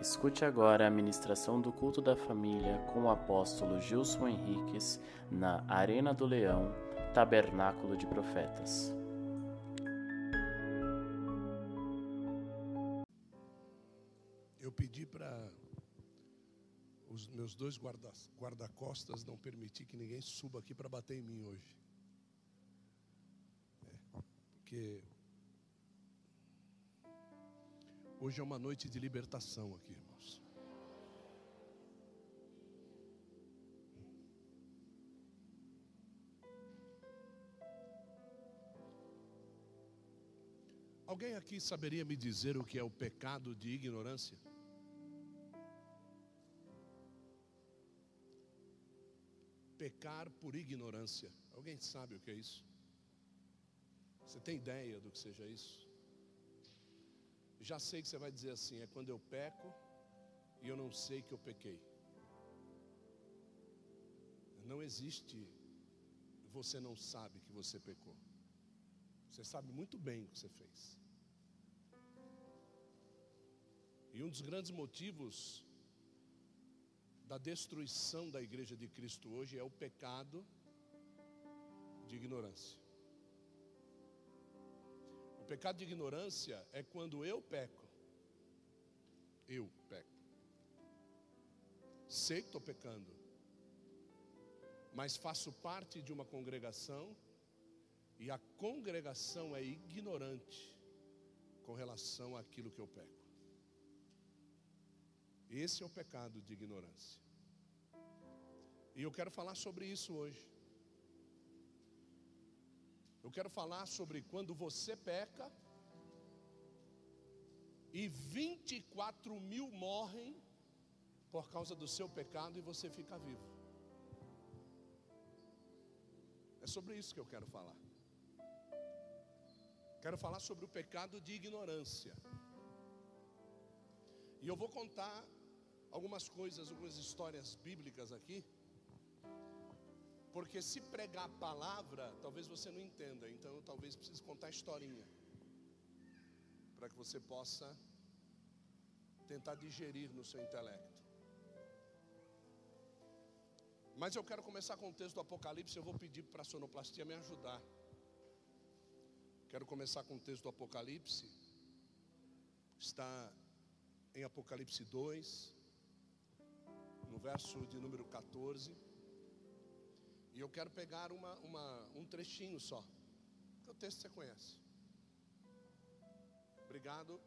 Escute agora a ministração do culto da família com o apóstolo Gilson Henriques na Arena do Leão, Tabernáculo de Profetas. Eu pedi para os meus dois guarda- guarda-costas não permitir que ninguém suba aqui para bater em mim hoje. É, porque hoje é uma noite de libertação aqui, irmãos. Alguém aqui saberia me dizer o que é o pecado de ignorância? Pecar por ignorância. Alguém sabe o que é isso? Você tem ideia do que seja isso? Já sei que você vai dizer assim: é quando eu peco e eu não sei que eu pequei. Não existe, você não sabe que você pecou. Você sabe muito bem o que você fez. E um dos grandes motivos da destruição da igreja de Cristo hoje é o pecado de ignorância. O pecado de ignorância é quando eu peco. Eu peco. Sei que estou pecando, mas faço parte de uma congregação e a congregação é ignorante com relação àquilo que eu peco. Esse é o pecado de ignorância. E eu quero falar sobre isso hoje. Eu quero falar sobre quando você peca e 24 mil morrem por causa do seu pecado e você fica vivo. É sobre isso que eu quero falar. Quero falar sobre o pecado de ignorância. E eu vou contar algumas coisas, algumas histórias bíblicas aqui. Porque se pregar a palavra, talvez você não entenda. Então, talvez precise contar a historinha. Para que você possa tentar digerir no seu intelecto. Mas eu quero começar com o texto do Apocalipse. Eu vou pedir para a sonoplastia me ajudar. Quero começar com o texto do Apocalipse. Está em Apocalipse 2, no verso de número 14. E eu quero pegar uma, uma, um trechinho só, porque o texto você conhece. Obrigado.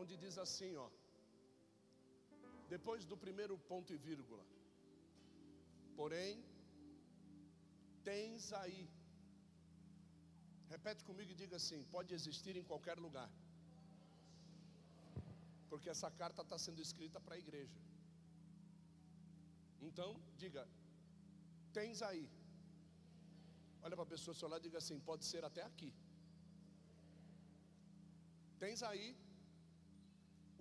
Onde diz assim, ó. Depois do primeiro ponto e vírgula. Porém, tens aí. Repete comigo e diga assim: pode existir em qualquer lugar. Porque essa carta está sendo escrita para a igreja. Então, diga, tens aí. Olha para a pessoa do seu lado e diga assim: pode ser até aqui. Tens aí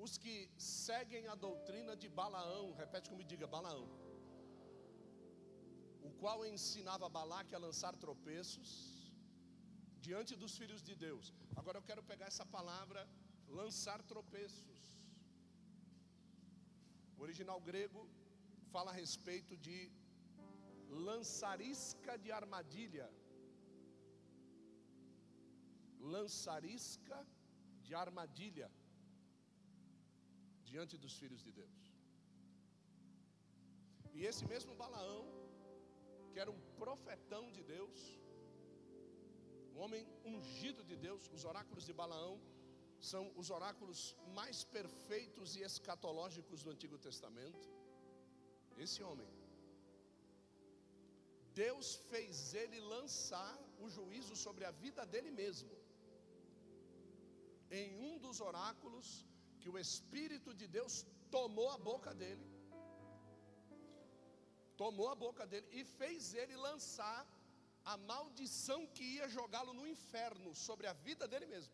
os que seguem a doutrina de Balaão. Repete comigo, diga Balaão. O qual ensinava Balaque a lançar tropeços diante dos filhos de Deus. Agora eu quero pegar essa palavra, lançar tropeços. O original grego fala a respeito de lançarisca de armadilha. Lançarisca de armadilha diante dos filhos de Deus. E esse mesmo Balaão, que era um profetão de Deus, um homem ungido de Deus, os oráculos de Balaão são os oráculos mais perfeitos e escatológicos do Antigo Testamento. Esse homem, Deus fez ele lançar o juízo sobre a vida dele mesmo, em um dos oráculos que o Espírito de Deus tomou a boca dele, tomou a boca dele e fez ele lançar a maldição que ia jogá-lo no inferno sobre a vida dele mesmo.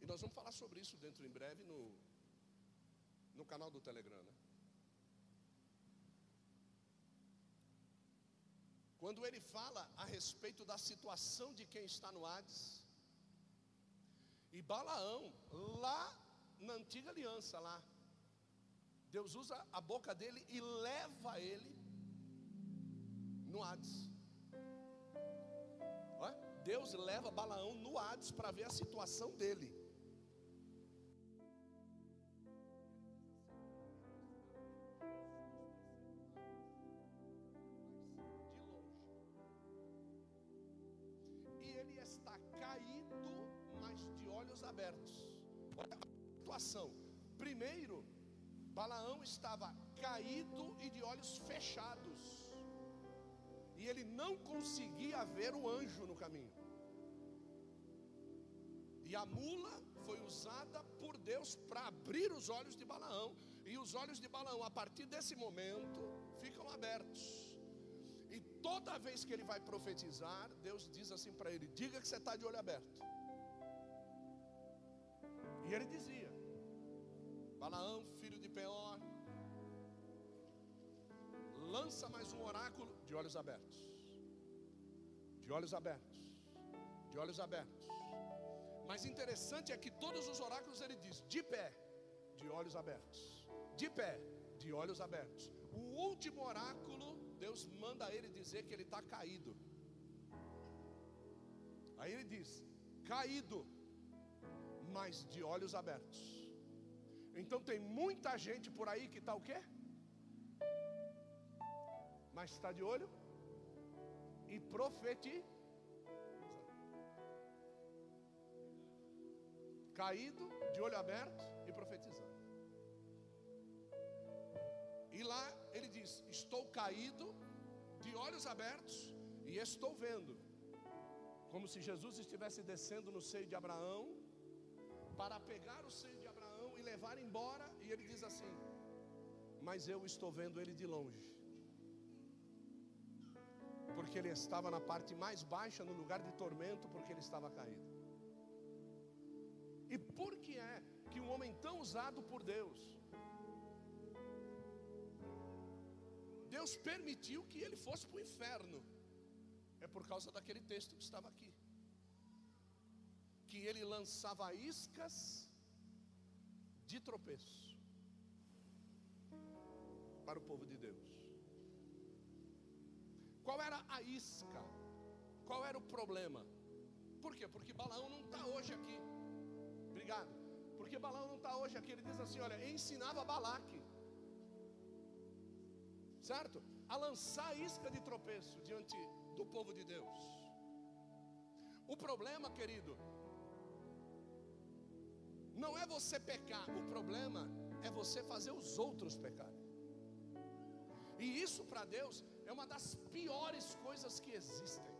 E nós vamos falar sobre isso dentro em breve no, no canal do Telegram. Né? Quando ele fala a respeito da situação de quem está no Hades, E Balaão, lá na antiga aliança, lá, Deus usa a boca dele e leva ele no Hades. Deus leva Balaão no Hades para ver a situação dele. Abertos. Olha a situação. Primeiro, Balaão estava caído e de olhos fechados e ele não conseguia ver o anjo no caminho. E a mula foi usada por Deus para abrir os olhos de Balaão, e os olhos de Balaão, a partir desse momento, ficam abertos. E toda vez que ele vai profetizar, Deus diz assim para ele: Diga que você está de olho aberto. E ele dizia: Balaão, filho de Peor, lança mais um oráculo de olhos abertos. De olhos abertos. De olhos abertos. Mas interessante é que todos os oráculos ele diz: de pé, de olhos abertos. De pé, de olhos abertos. O último oráculo, Deus manda ele dizer que ele está caído. Aí ele diz: caído, mas de olhos abertos. Então tem muita gente por aí que está o quê? mas está de olho e profetiza. Caído, de olho aberto e profetizando. E lá ele diz: Estou caído, de olhos abertos, e estou vendo. Como se Jesus estivesse descendo no seio de Abraão, para pegar o seio de Abraão e levar embora, e ele diz assim: Mas eu estou vendo ele de longe porque ele estava na parte mais baixa, no lugar de tormento, porque ele estava caído. E por que é que um homem tão usado por Deus, Deus permitiu que ele fosse para o inferno? É por causa daquele texto que estava aqui. Que ele lançava iscas de tropeço para o povo de Deus. Qual era a isca? Qual era o problema? Por quê? Porque Balaão não está hoje aqui. Obrigado. Porque Balaão não está hoje aqui. Ele diz assim: olha, ensinava Balaque, certo? A lançar isca de tropeço diante do povo de Deus. O problema, querido, não é você pecar, o problema é você fazer os outros pecarem. E isso para Deus é uma das piores coisas que existem.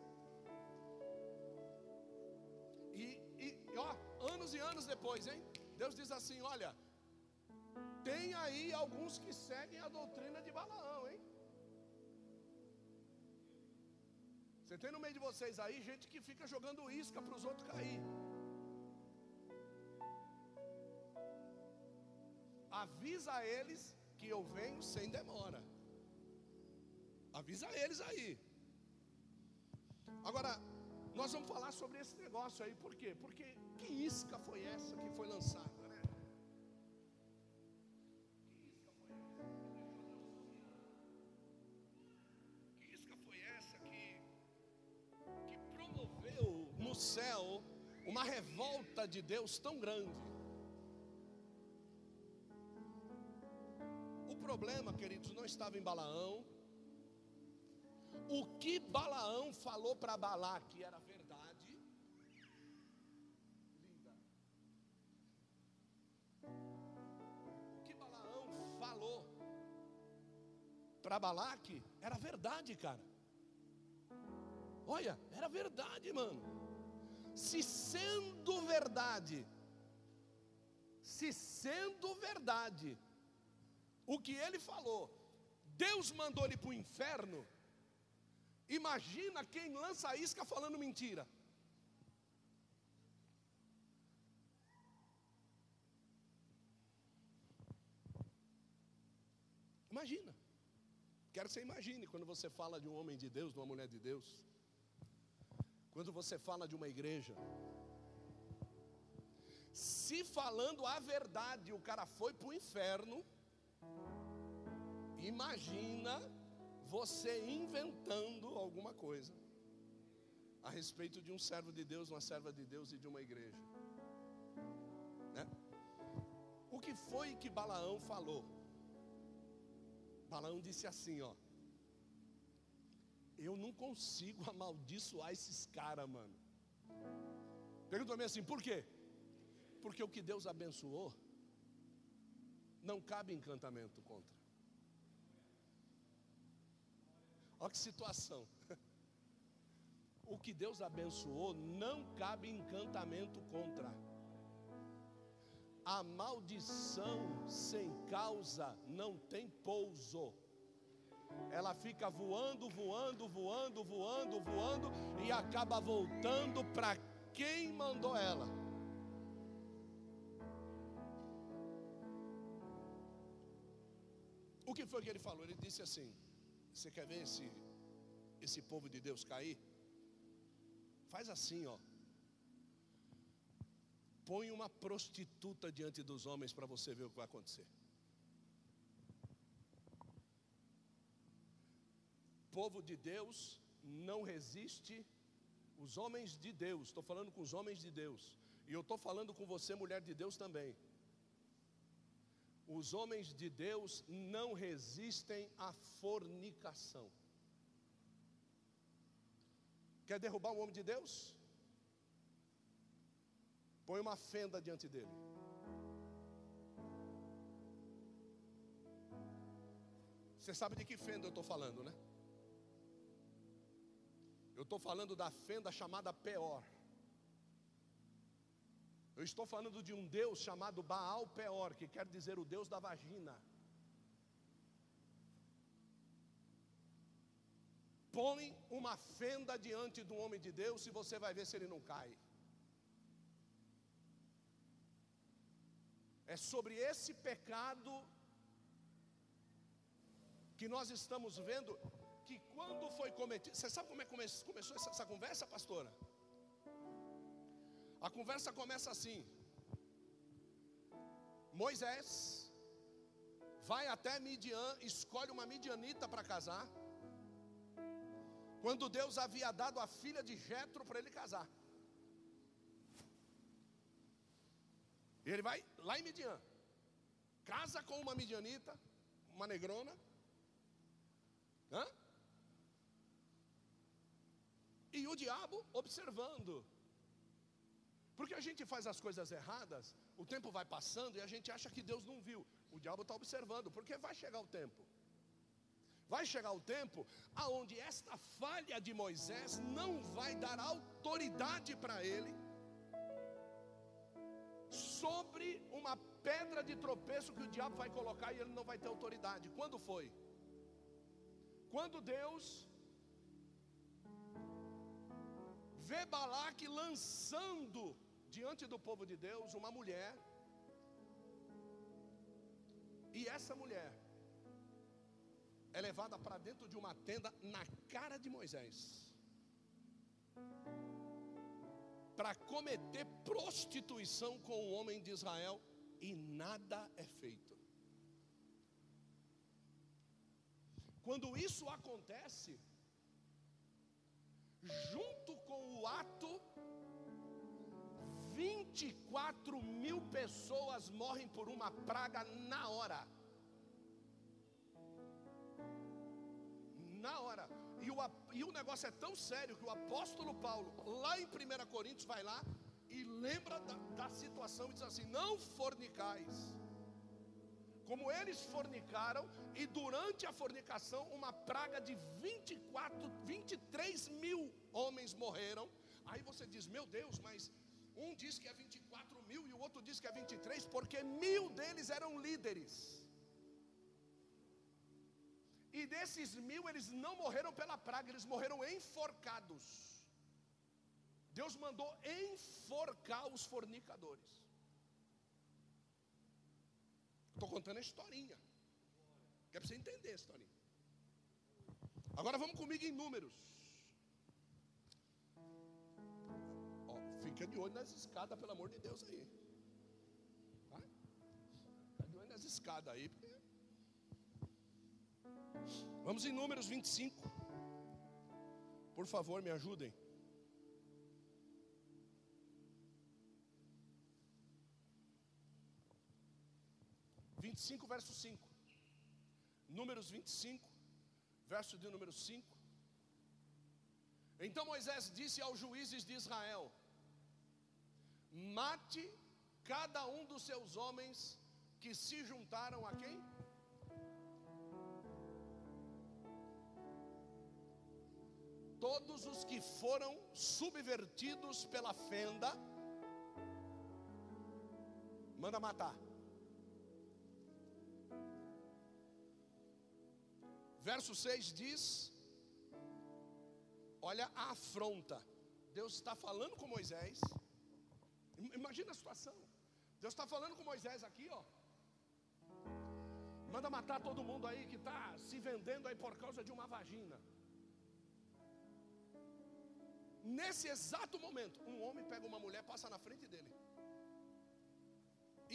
E, e ó, anos e anos depois, hein? Deus diz assim: olha, tem aí alguns que seguem a doutrina de Balaão, hein? Você tem no meio de vocês aí gente que fica jogando isca para os outros cair. Avisa eles que eu venho sem demora. Avisa eles aí. Agora, nós vamos falar sobre esse negócio aí, por quê? Porque que isca foi essa que foi lançada, né? Que isca foi essa que promoveu no céu uma revolta de Deus tão grande? Problema, queridos, não estava em Balaão, o que Balaão falou para Balaque era verdade. Linda. O que Balaão falou para Balaque era verdade, cara. Olha, era verdade, mano. Se sendo verdade, se sendo verdade, o que ele falou, Deus mandou ele para o inferno Imagina quem lança isca falando mentira. Imagina. Quero que você imagine quando você fala de um homem de Deus, de uma mulher de Deus. Quando você fala de uma igreja. falando a verdade, o cara foi para o inferno. Imagina você inventando alguma coisa a respeito de um servo de Deus, uma serva de Deus e de uma igreja. Né? O que foi que Balaão falou? Balaão disse assim, ó. Eu não consigo amaldiçoar esses caras, mano. Pergunta mim assim, por quê? Porque o que Deus abençoou, não cabe encantamento contra. Olha que situação. O que Deus abençoou, não cabe encantamento contra. A maldição sem causa não tem pouso. Ela fica voando, voando, voando, voando, voando e acaba voltando para quem mandou ela. Que foi que ele falou? Ele disse assim: Você quer ver esse, esse povo de Deus cair? Faz assim, ó. Põe uma prostituta diante dos homens para você ver o que vai acontecer. Povo de Deus não resiste os homens de Deus, estou falando com os homens de Deus, e eu estou falando com você, mulher de Deus também. Os homens de Deus não resistem à fornicação. Quer derrubar um homem de Deus? Põe uma fenda diante dele. Você sabe de que fenda eu estou falando, né? Eu estou falando da fenda chamada Peor. Eu estou falando de um Deus chamado Baal Peor, que quer dizer o Deus da vagina. Põe uma fenda diante do homem de Deus e você vai ver se ele não cai. É sobre esse pecado que nós estamos vendo que quando foi cometido, você sabe como é que começou essa, essa conversa, pastora? A conversa começa assim: Moisés vai até Midian, escolhe uma midianita para casar. Quando Deus havia dado a filha de Jetro para ele casar. Ele vai lá em Midian, casa com uma midianita, uma negrona. Hã? E o diabo observando. Porque a gente faz as coisas erradas, o tempo vai passando e a gente acha que Deus não viu. O diabo está observando, porque vai chegar o tempo. Vai chegar o tempo aonde esta falha de Moisés não vai dar autoridade para ele sobre uma pedra de tropeço que o diabo vai colocar e ele não vai ter autoridade. Quando foi? Quando Deus vê Balaque lançando diante do povo de Deus uma mulher, e essa mulher é levada para dentro de uma tenda na cara de Moisés, para cometer prostituição com o homem de Israel, e nada é feito. Quando isso acontece, junto com o ato, 24 mil pessoas morrem por uma praga na hora. Na hora. E o, e o negócio é tão sério que o apóstolo Paulo, lá em 1 Coríntios, vai lá e lembra da, da situação e diz assim: Não fornicais como eles fornicaram, e durante a fornicação, uma praga de 24, 23 mil homens morreram. Aí você diz, meu Deus, mas um diz que é 24 mil e o outro diz que é 23, porque mil deles eram líderes. E desses mil, eles não morreram pela praga, eles morreram enforcados. Deus mandou enforcar os fornicadores. Estou contando a historinha. Que é para você entender a historinha. Agora vamos comigo em números. Fica de olho nas escadas, pelo amor de Deus aí. as escadas aí. Vamos em Números 25. Por favor, me ajudem. Vinte e cinco, verso cinco. Números 25, verso de número 5. Então Moisés disse aos juízes de Israel: Mate cada um dos seus homens que se juntaram a quem? Todos os que foram subvertidos pela fenda, manda matar. Verso 6 diz: Olha a afronta. Deus está falando com Moisés. Imagina a situação. Deus está falando com Moisés aqui, ó. Manda matar todo mundo aí que está se vendendo aí por causa de uma vagina. Nesse exato momento, um homem pega uma mulher, passa na frente dele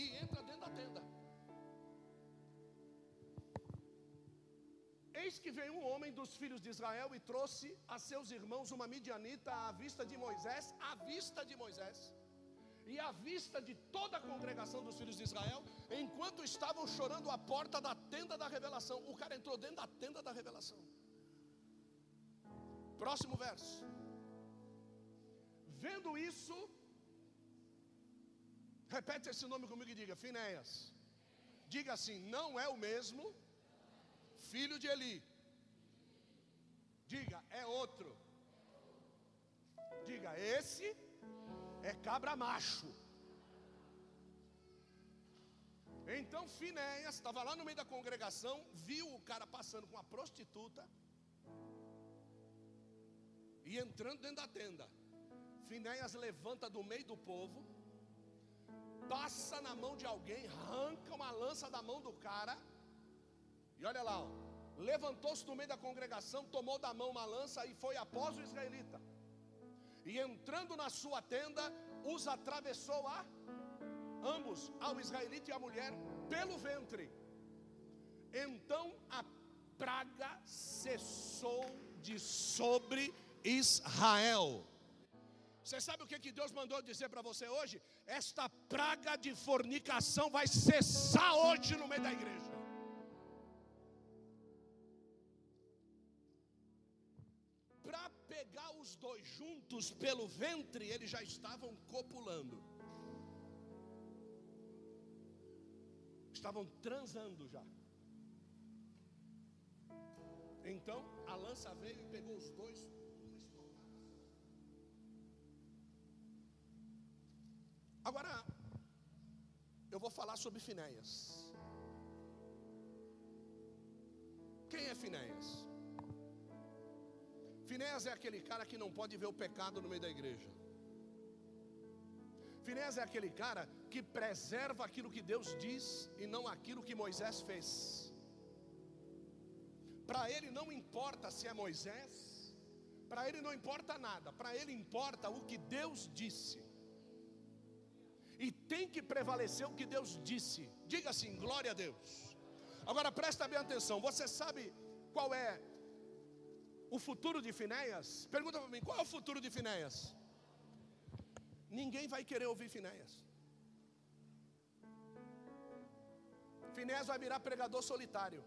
e entra dentro da tenda. Eis que veio um homem dos filhos de Israel e trouxe a seus irmãos uma midianita à vista de Moisés, à vista de Moisés, e à vista de toda a congregação dos filhos de Israel, enquanto estavam chorando à porta da tenda da revelação. O cara entrou dentro da tenda da revelação. Próximo verso. Vendo isso, repete esse nome comigo e diga: Finéias. Diga assim: não é o mesmo filho de Eli. Diga, é outro. Diga, esse é cabra macho. Então Finéias estava lá no meio da congregação, viu o cara passando com uma prostituta e entrando dentro da tenda. Finéias levanta do meio do povo, passa na mão de alguém, arranca uma lança da mão do cara e olha lá, levantou-se no meio da congregação, tomou da mão uma lança e foi após o israelita. E entrando na sua tenda, os atravessou a ambos, ao israelita e à mulher, pelo ventre. Então a praga cessou de sobre Israel. Você sabe o que, que Deus mandou dizer para você hoje? Esta praga de fornicação vai cessar hoje no meio da igreja. Juntos pelo ventre, eles já estavam copulando. Estavam transando já. Então a lança veio e pegou os dois. Agora, eu vou falar sobre Finéias. Quem é Finéias? Finéas é aquele cara que não pode ver o pecado no meio da igreja. Finéas é aquele cara que preserva aquilo que Deus diz e não aquilo que Moisés fez. Para ele não importa se é Moisés, para ele não importa nada, para ele importa o que Deus disse. E tem que prevalecer o que Deus disse. Diga assim: glória a Deus. Agora presta bem atenção. Você sabe qual é o futuro de Finéias? Pergunta para mim, qual é o futuro de Finéias? Ninguém vai querer ouvir Finéias. Finéias vai virar pregador solitário.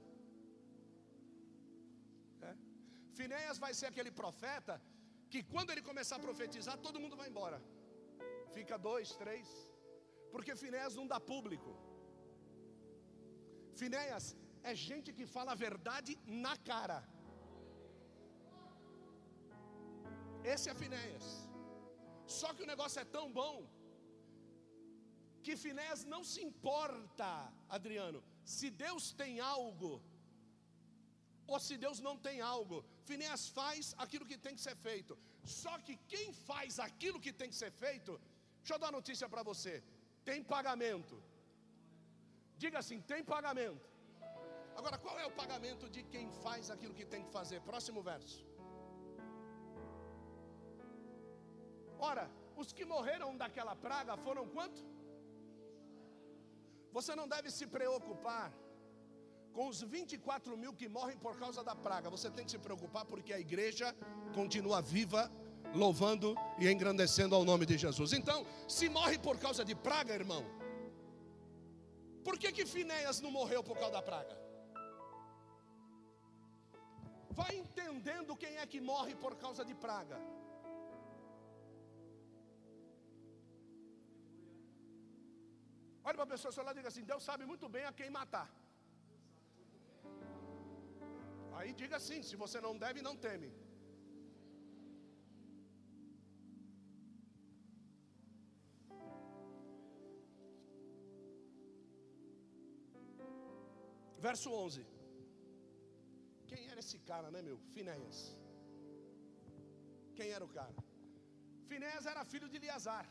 É. Finéias vai ser aquele profeta que quando ele começar a profetizar, todo mundo vai embora. Fica dois, três. Porque Finéias não dá público. Finéias é gente que fala a verdade na cara. Esse é Finéias. Só que o negócio é tão bom que Finéias não se importa, Adriano, se Deus tem algo ou se Deus não tem algo. Finéias faz aquilo que tem que ser feito. Só que quem faz aquilo que tem que ser feito, deixa eu dar uma notícia para você: tem pagamento. Diga assim: tem pagamento. Agora, qual é o pagamento de quem faz aquilo que tem que fazer? Próximo verso. Ora, os que morreram daquela praga foram quanto? Você não deve se preocupar com os 24 mil que morrem por causa da praga. Você tem que se preocupar porque a igreja continua viva, louvando e engrandecendo ao nome de Jesus. Então, se morre por causa de praga, irmão, por que que Finéias não morreu por causa da praga? Vai entendendo quem é que morre por causa de praga. Olha para a pessoa seu lado e diga assim: Deus sabe muito bem a quem matar. Aí diga assim: se você não deve, não teme. Verso 11. Quem era esse cara, né, meu? Finéias. Quem era o cara? Finéias era filho de Eleazar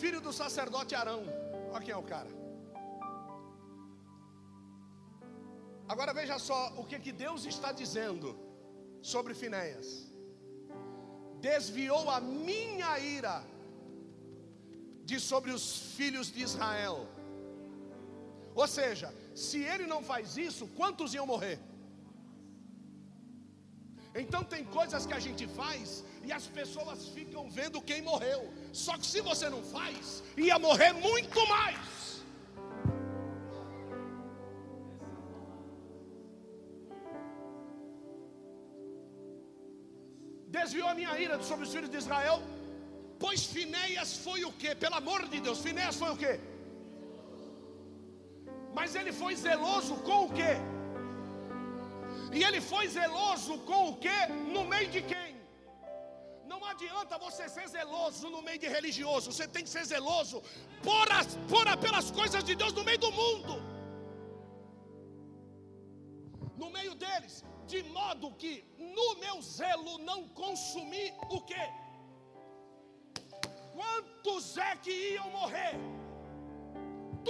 filho do sacerdote Arão. Olha quem é o cara. Agora veja só o que, que Deus está dizendo sobre Finéias. Desviou a minha ira de sobre os filhos de Israel. Ou seja, se ele não faz isso, quantos iam morrer? Então tem coisas que a gente faz e as pessoas ficam vendo quem morreu. Só que se você não faz, ia morrer muito mais. Desviou a minha ira sobre os filhos de Israel, pois Finéias foi o que? Pelo amor de Deus, Finéias foi o que? Mas ele foi zeloso com o que? E ele foi zeloso com o que? No meio de quem? Adianta você ser zeloso no meio de religioso, você tem que ser zeloso por, as, por pelas coisas de Deus no meio do mundo. No meio deles, de modo que no meu zelo não consumi o que? Quantos é que iam morrer?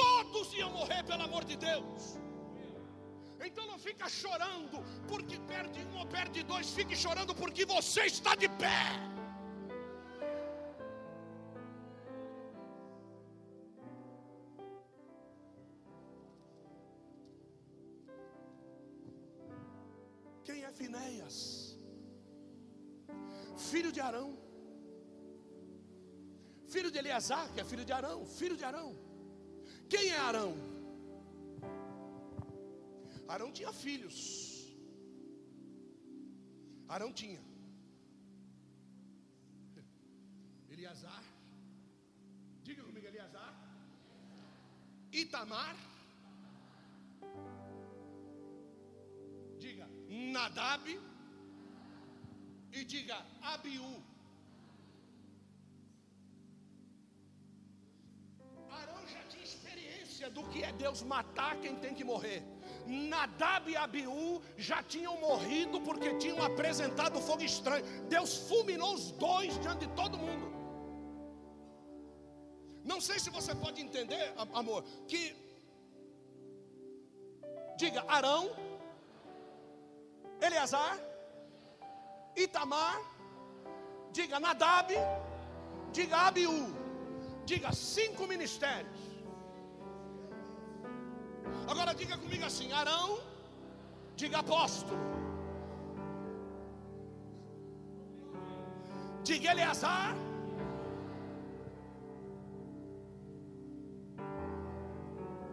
Todos iam morrer pelo amor de Deus. Então não fica chorando porque perde um ou perde dois, fique chorando porque você está de pé. Eleazar, que é filho de Arão, filho de Arão. Quem é Arão? Arão tinha filhos. Arão tinha. Eliasar. Diga comigo, Eliasar. Itamar. Diga Nadab. E diga Abiú. Do que é Deus matar quem tem que morrer. Nadab e Abiú já tinham morrido porque tinham apresentado fogo estranho. Deus fulminou os dois diante de todo mundo. Não sei se você pode entender, amor, que diga Arão, Eleazar, Itamar, diga Nadab, diga Abiú, diga cinco ministérios. Agora diga comigo assim: Arão, diga apóstolo. Diga Eleazar.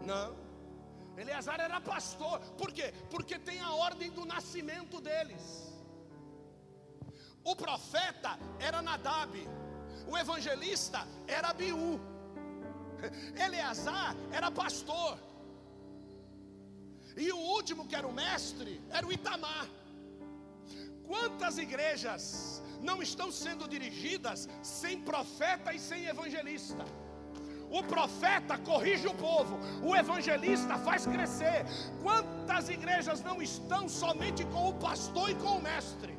Não. Eleazar era pastor. Por quê? Porque tem a ordem do nascimento deles. O profeta era Nadab. O evangelista era Abiú. Eleazar era pastor. E o último, que era o mestre, era o Itamar. Quantas igrejas não estão sendo dirigidas sem profeta e sem evangelista? O profeta corrige o povo, o evangelista faz crescer. Quantas igrejas não estão somente com o pastor e com o mestre?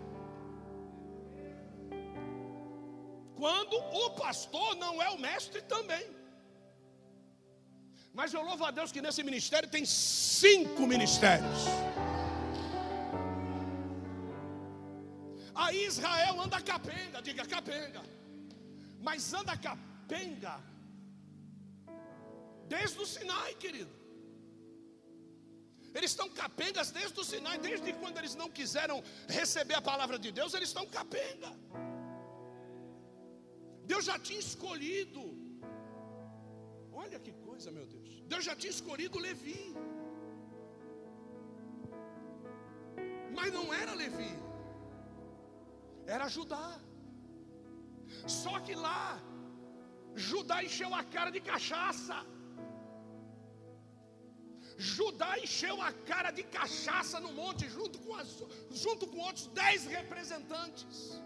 Quando o pastor não é o mestre também. Mas eu louvo a Deus que nesse ministério tem cinco ministérios. Aí Israel anda capenga, diga capenga. Mas anda capenga Desde o Sinai, querido. Eles estão capengas desde o Sinai, desde quando eles não quiseram receber a palavra de Deus, eles estão capenga. Deus já tinha escolhido. Olha que coisa, meu Deus. Deus já tinha escolhido Levi. Mas não era Levi. Era Judá. Só que lá Judá encheu a cara de cachaça. Judá encheu a cara de cachaça no monte, junto com, as, junto com outros dez representantes.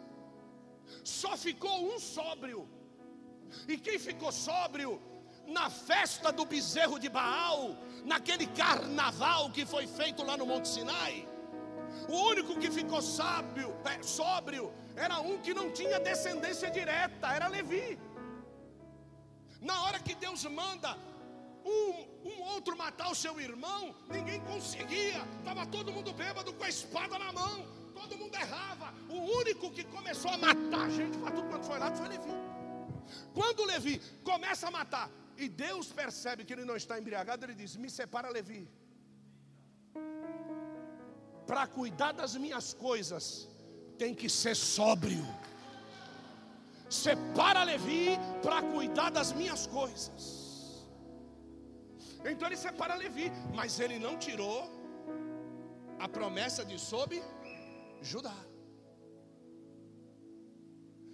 Só ficou um sóbrio. E quem ficou sóbrio? Na festa do bezerro de Baal, naquele carnaval que foi feito lá no Monte Sinai. O único que ficou sábio, é, sóbrio era um que não tinha descendência direta, era Levi. Na hora que Deus manda um, um outro matar o seu irmão, ninguém conseguia, estava todo mundo bêbado com a espada na mão, todo mundo errava. O único que começou a matar gente para tudo quanto foi lá foi Levi. Quando Levi começa a matar, e Deus percebe que ele não está embriagado, ele diz: Me separa Levi. Para cuidar das minhas coisas, tem que ser sóbrio. Separa Levi para cuidar das minhas coisas. Então ele separa Levi, mas ele não tirou a promessa de sob Judá.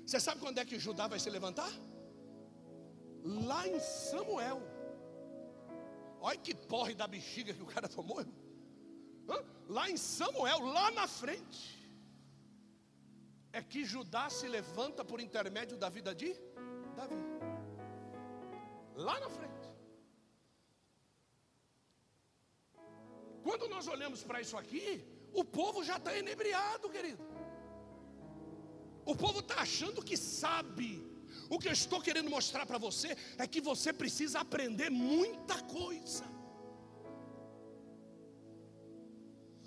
Você sabe quando é que Judá vai se levantar? Lá em Samuel. Olha que porre da bexiga que o cara tomou. Hã? Lá em Samuel, lá na frente. É que Judá se levanta por intermédio da vida de Davi. Lá na frente. Quando nós olhamos para isso aqui, o povo já está enebriado, querido. O povo está achando que sabe. O que eu estou querendo mostrar para você é que você precisa aprender muita coisa.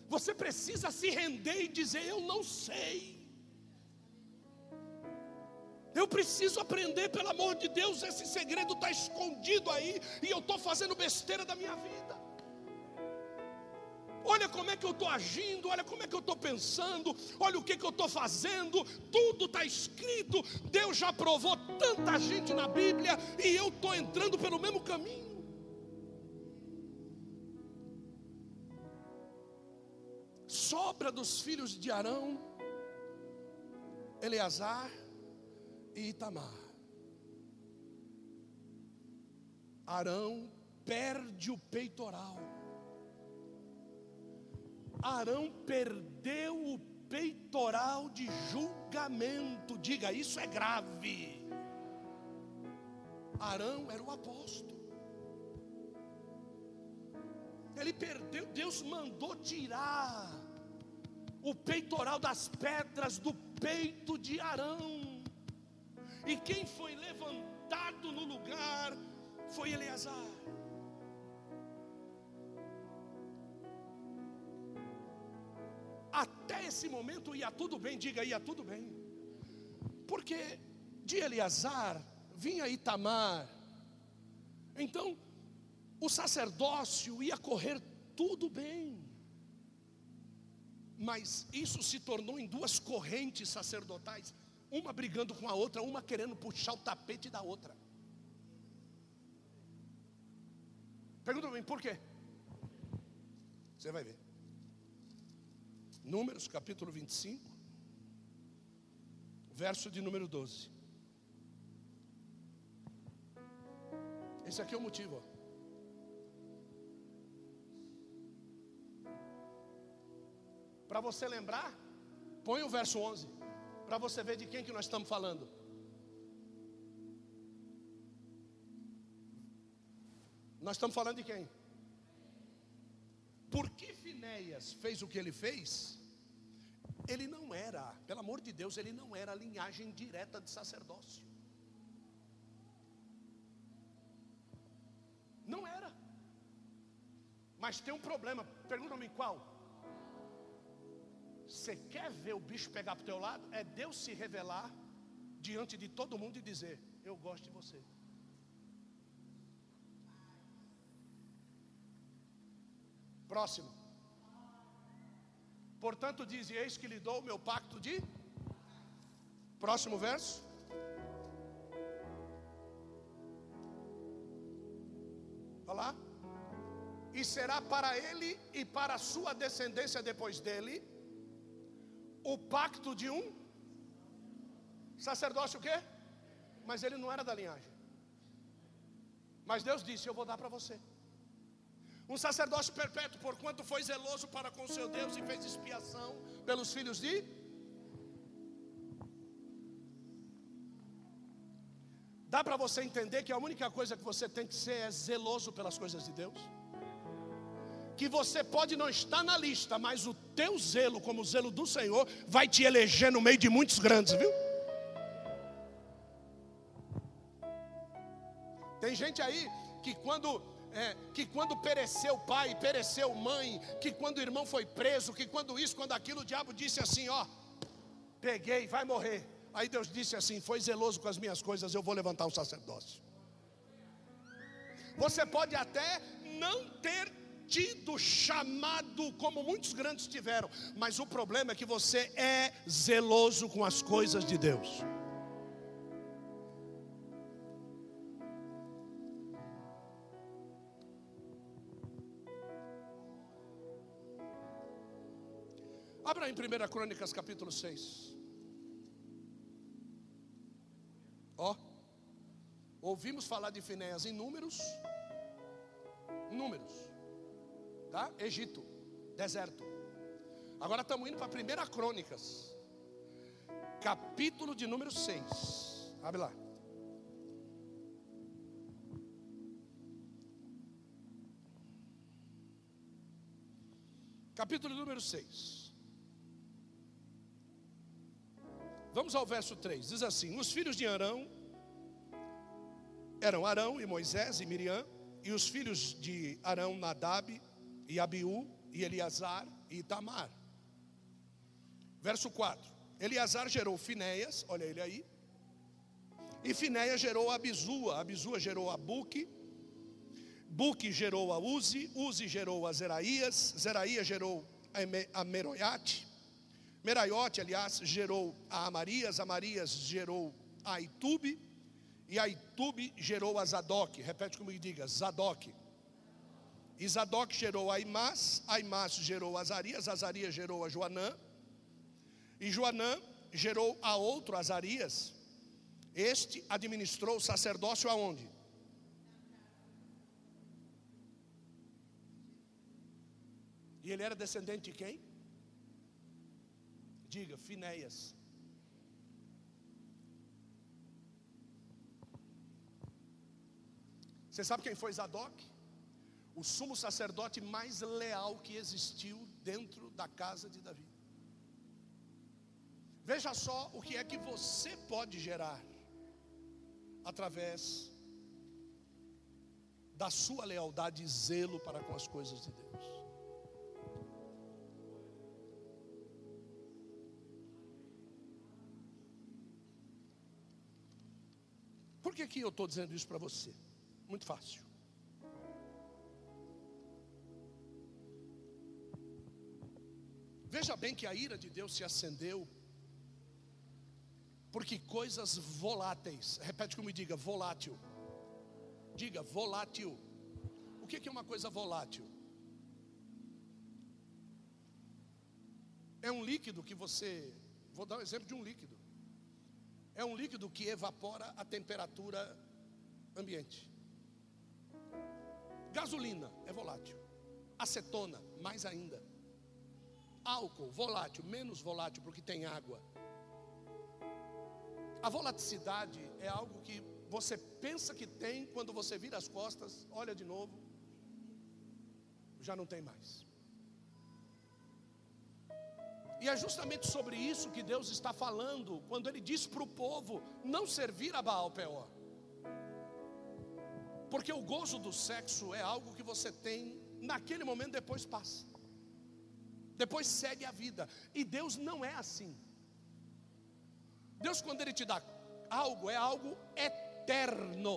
Você precisa se render e dizer: Eu não sei. Eu preciso aprender, pelo amor de Deus, esse segredo está escondido aí e eu estou fazendo besteira da minha vida. Olha como é que eu estou agindo, olha como é que eu estou pensando, olha o que, que eu estou fazendo, tudo está escrito. Deus já provou tanta gente na Bíblia e eu estou entrando pelo mesmo caminho. Sobra dos filhos de Arão, Eleazar e Itamar. Arão perde o peitoral. Arão perdeu o peitoral de julgamento. Diga, isso é grave. Arão era o apóstolo. Ele perdeu, Deus mandou tirar o peitoral das pedras do peito de Arão. E quem foi levantado no lugar foi Eleazar. Até esse momento ia tudo bem, diga ia tudo bem. Porque de Eleazar vinha Itamar. Então, o sacerdócio ia correr tudo bem. Mas isso se tornou em duas correntes sacerdotais, uma brigando com a outra, uma querendo puxar o tapete da outra. Pergunta para mim, por quê? Você vai ver. Números capítulo 25, verso de número 12. Esse aqui é o motivo. Ó. Para você lembrar, põe o verso 11, para você ver de quem que nós estamos falando. Nós estamos falando de quem? Por que Finéias fez o que ele fez? Ele não era, pelo amor de Deus, ele não era a linhagem direta de sacerdócio. Não era. Mas tem um problema, pergunta-me qual? Você quer ver o bicho pegar para o teu lado? É Deus se revelar diante de todo mundo e dizer: Eu gosto de você. Próximo. Portanto, diz: Eis que lhe dou o meu pacto de. Próximo verso. Olha lá. E será para ele e para a sua descendência depois dele o pacto de um sacerdócio o quê? Mas ele não era da linhagem. Mas Deus disse: Eu vou dar para você. Um sacerdócio perpétuo, porquanto foi zeloso para com seu Deus e fez expiação pelos filhos de. Dá para você entender que a única coisa que você tem que ser é zeloso pelas coisas de Deus? Que você pode não estar na lista, mas o teu zelo, como o zelo do Senhor, vai te eleger no meio de muitos grandes, viu? Tem gente aí que quando é, que quando pereceu pai, pereceu mãe, que quando o irmão foi preso, que quando isso, quando aquilo, o diabo disse assim: ó, peguei, vai morrer. Aí Deus disse assim: foi zeloso com as minhas coisas, eu vou levantar um sacerdócio. Você pode até não ter tido chamado como muitos grandes tiveram, mas o problema é que você é zeloso com as coisas de Deus. Abra em 1 Crônicas capítulo 6. Ó, ouvimos falar de Finéas em números, números, tá? Egito, deserto. Agora estamos indo para 1 Crônicas, capítulo de número 6. Abre lá. Capítulo número 6. Vamos ao verso 3. Diz assim: Os filhos de Arão eram Arão e Moisés e Miriam, e os filhos de Arão, Nadab e Abiú e Eleazar e Itamar. Verso 4. Eleazar gerou Finéias, olha ele aí. E Finéias gerou Abizua, Abizua gerou a Buque, Buque gerou a Uzi, Uzi gerou a Zeraías, Zeraías gerou a Meroiate, Meraiote, aliás, gerou a Amarias, Amarias gerou a Itube, e a Itube gerou a Zadok. Repete comigo e diga: Zadok. E Zadok gerou a Imás, a Imás gerou a Azarias, Azarias gerou a Joanã, e Joanã gerou a outro Azarias. Este administrou o sacerdócio aonde? E ele era descendente de quem? Diga, Finéias. Você sabe quem foi Zadok? O sumo sacerdote mais leal que existiu dentro da casa de Davi. Veja só o que é que você pode gerar através da sua lealdade e zelo para com as coisas de Deus. Por que, que eu estou dizendo isso para você? Muito fácil. Veja bem que a ira de Deus se acendeu, porque coisas voláteis, repete como diga, volátil. Diga, volátil. O que é uma coisa volátil? É um líquido que você, vou dar um exemplo de um líquido é um líquido que evapora a temperatura ambiente. Gasolina é volátil. Acetona, mais ainda. Álcool, volátil, menos volátil porque tem água. A volaticidade é algo que você pensa que tem, quando você vira as costas, olha de novo, já não tem mais. E é justamente sobre isso que Deus está falando quando Ele diz para o povo não servir a Baal Peor. Porque o gozo do sexo é algo que você tem naquele momento, depois passa. Depois segue a vida. E Deus não é assim. Deus, quando Ele te dá algo, é algo eterno.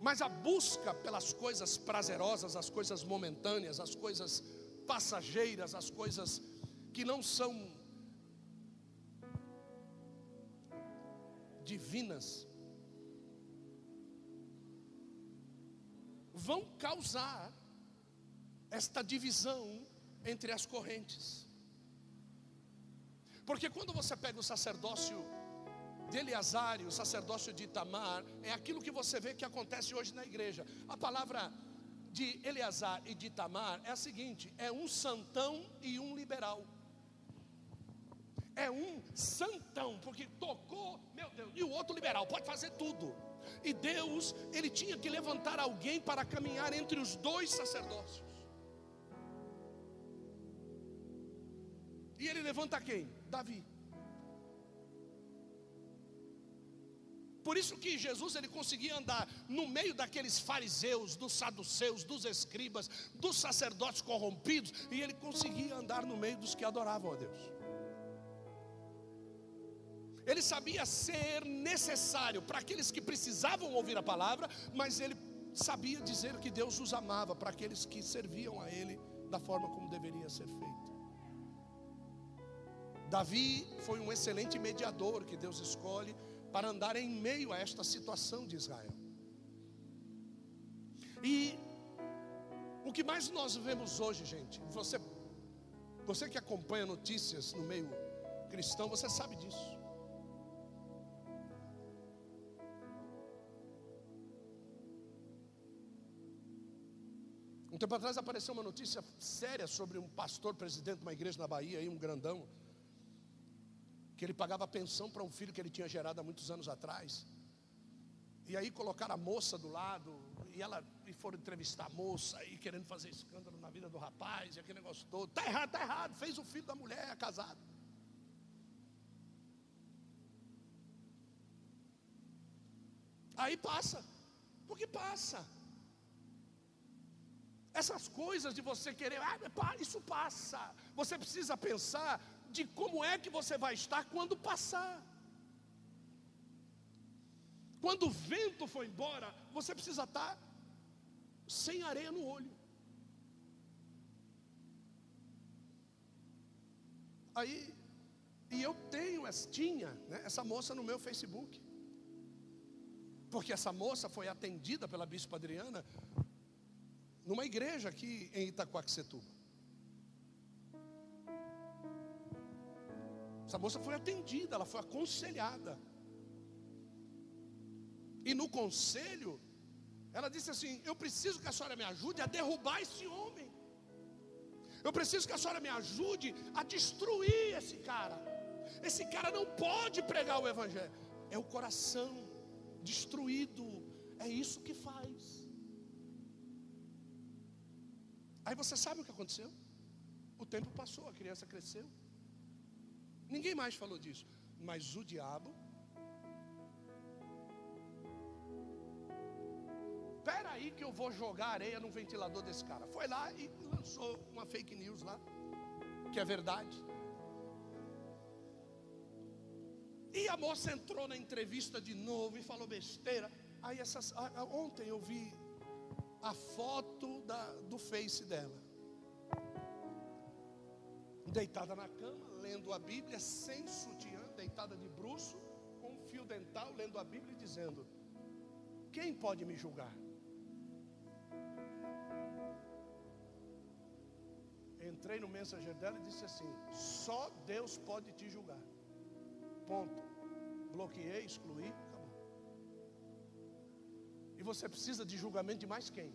Mas a busca pelas coisas prazerosas, as coisas momentâneas, as coisas passageiras, as coisas que não são divinas, vão causar esta divisão entre as correntes. Porque quando você pega o sacerdócio de Eleazar e o sacerdócio de Itamar, é aquilo que você vê que acontece hoje na igreja. A palavra de Eleazar e de Itamar é a seguinte: é um santão e um liberal. É um santão, porque tocou, meu Deus, e o outro liberal, pode fazer tudo. E Deus, ele tinha que levantar alguém para caminhar entre os dois sacerdócios. E ele levanta quem? Davi. Por isso que Jesus ele conseguia andar no meio daqueles fariseus, dos saduceus, dos escribas, dos sacerdotes corrompidos, e ele conseguia andar no meio dos que adoravam a Deus. Ele sabia ser necessário para aqueles que precisavam ouvir a palavra, mas ele sabia dizer que Deus os amava para aqueles que serviam a ele da forma como deveria ser feito. Davi foi um excelente mediador que Deus escolhe para andar em meio a esta situação de Israel. E o que mais nós vemos hoje, gente, você, você que acompanha notícias no meio cristão, você sabe disso. Um tempo atrás apareceu uma notícia séria sobre um pastor presidente de uma igreja na Bahia, aí, um grandão, que ele pagava pensão para um filho que ele tinha gerado há muitos anos atrás. E aí colocaram a moça do lado, e ela e foram entrevistar a moça aí, querendo fazer escândalo na vida do rapaz, e aquele negócio todo. Tá errado, tá errado. Fez o filho da mulher é casado. Aí passa, porque passa. Essas coisas de você querer, ah, isso passa. Você precisa pensar de como é que você vai estar quando passar. Quando o vento for embora, você precisa estar sem areia no olho. Aí, e eu tenho, tinha né, essa moça no meu Facebook. Porque essa moça foi atendida pela Bispa Adriana numa igreja aqui em Itacoaxetuba. Essa moça foi atendida, ela foi aconselhada. E no conselho, ela disse assim: Eu preciso que a senhora me ajude a derrubar esse homem. Eu preciso que a senhora me ajude a destruir esse cara. Esse cara não pode pregar o Evangelho. É o coração destruído. É isso que faz. Aí você sabe o que aconteceu? O tempo passou, a criança cresceu. Ninguém mais falou disso. Mas o diabo. Espera aí que eu vou jogar areia no ventilador desse cara. Foi lá e lançou uma fake news lá. Que é verdade. E a moça entrou na entrevista de novo e falou besteira. Aí essas, ontem eu vi a foto da, do face dela. Deitada na cama, lendo a Bíblia sem sutiã, deitada de bruço, com um fio dental, lendo a Bíblia e dizendo: Quem pode me julgar? Entrei no mensageiro dela e disse assim: Só Deus pode te julgar. Ponto. Bloqueei, excluí, acabou. E você precisa de julgamento de mais quem?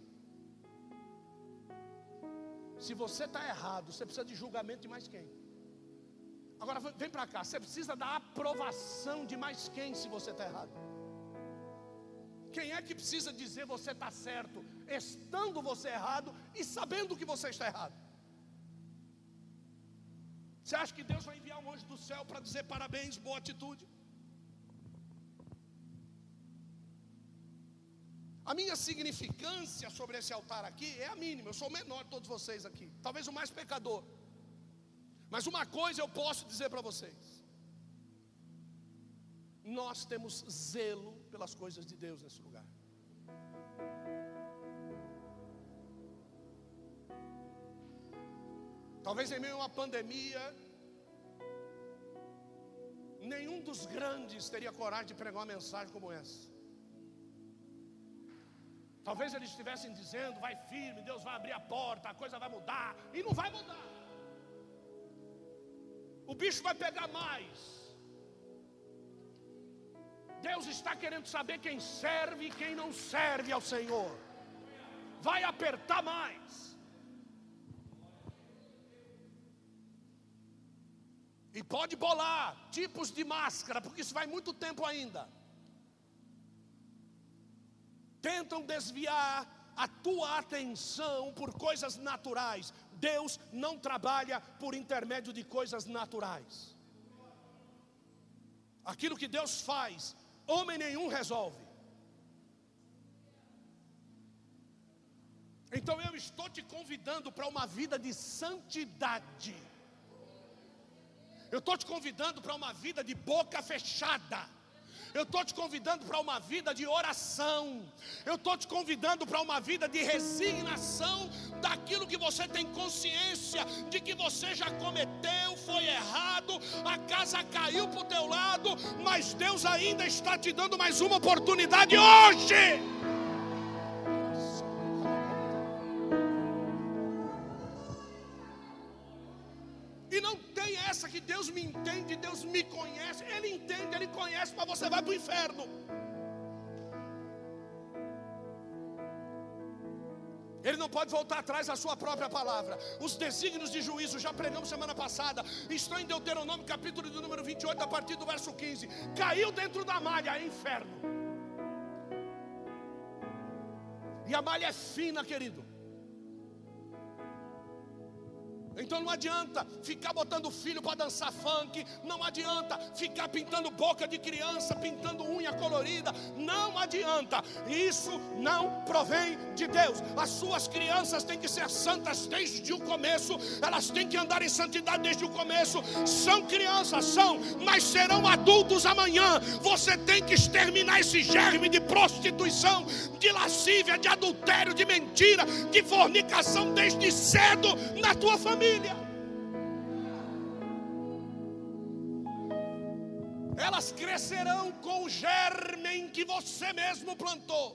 Se você está errado, você precisa de julgamento de mais quem? Agora vem para cá, você precisa da aprovação de mais quem se você está errado? Quem é que precisa dizer você está certo, estando você errado e sabendo que você está errado? Você acha que Deus vai enviar um anjo do céu para dizer parabéns, boa atitude? A minha significância sobre esse altar aqui é a mínima. Eu sou o menor de todos vocês aqui, talvez o mais pecador. Mas uma coisa eu posso dizer para vocês: nós temos zelo pelas coisas de Deus nesse lugar. Talvez em meio a uma pandemia, nenhum dos grandes teria coragem de pregar uma mensagem como essa. Talvez eles estivessem dizendo: vai firme, Deus vai abrir a porta, a coisa vai mudar, e não vai mudar. O bicho vai pegar mais. Deus está querendo saber quem serve e quem não serve ao Senhor. Vai apertar mais. E pode bolar tipos de máscara, porque isso vai muito tempo ainda. Tentam desviar a tua atenção por coisas naturais. Deus não trabalha por intermédio de coisas naturais. Aquilo que Deus faz, homem nenhum resolve. Então eu estou te convidando para uma vida de santidade. Eu estou te convidando para uma vida de boca fechada. Eu estou te convidando para uma vida de oração. Eu estou te convidando para uma vida de resignação daquilo que você tem consciência de que você já cometeu, foi errado, a casa caiu para o teu lado, mas Deus ainda está te dando mais uma oportunidade hoje. Entende, Deus me conhece. Ele entende, Ele conhece, mas você vai para o inferno. Ele não pode voltar atrás da sua própria palavra. Os desígnios de juízo, já pregamos semana passada, estão em Deuteronômio, capítulo de número 28, a partir do verso 15. Caiu dentro da malha, é inferno. E a malha é fina, querido. Então não adianta ficar botando filho para dançar funk, não adianta ficar pintando boca de criança, pintando unha colorida, não adianta. Isso não provém de Deus. As suas crianças têm que ser santas desde o começo, elas têm que andar em santidade desde o começo. São crianças, são, mas serão adultos amanhã. Você tem que exterminar esse germe de prostituição, de lascívia, de adultério, de mentira, de fornicação desde cedo na tua família família. Elas crescerão com o germen que você mesmo plantou.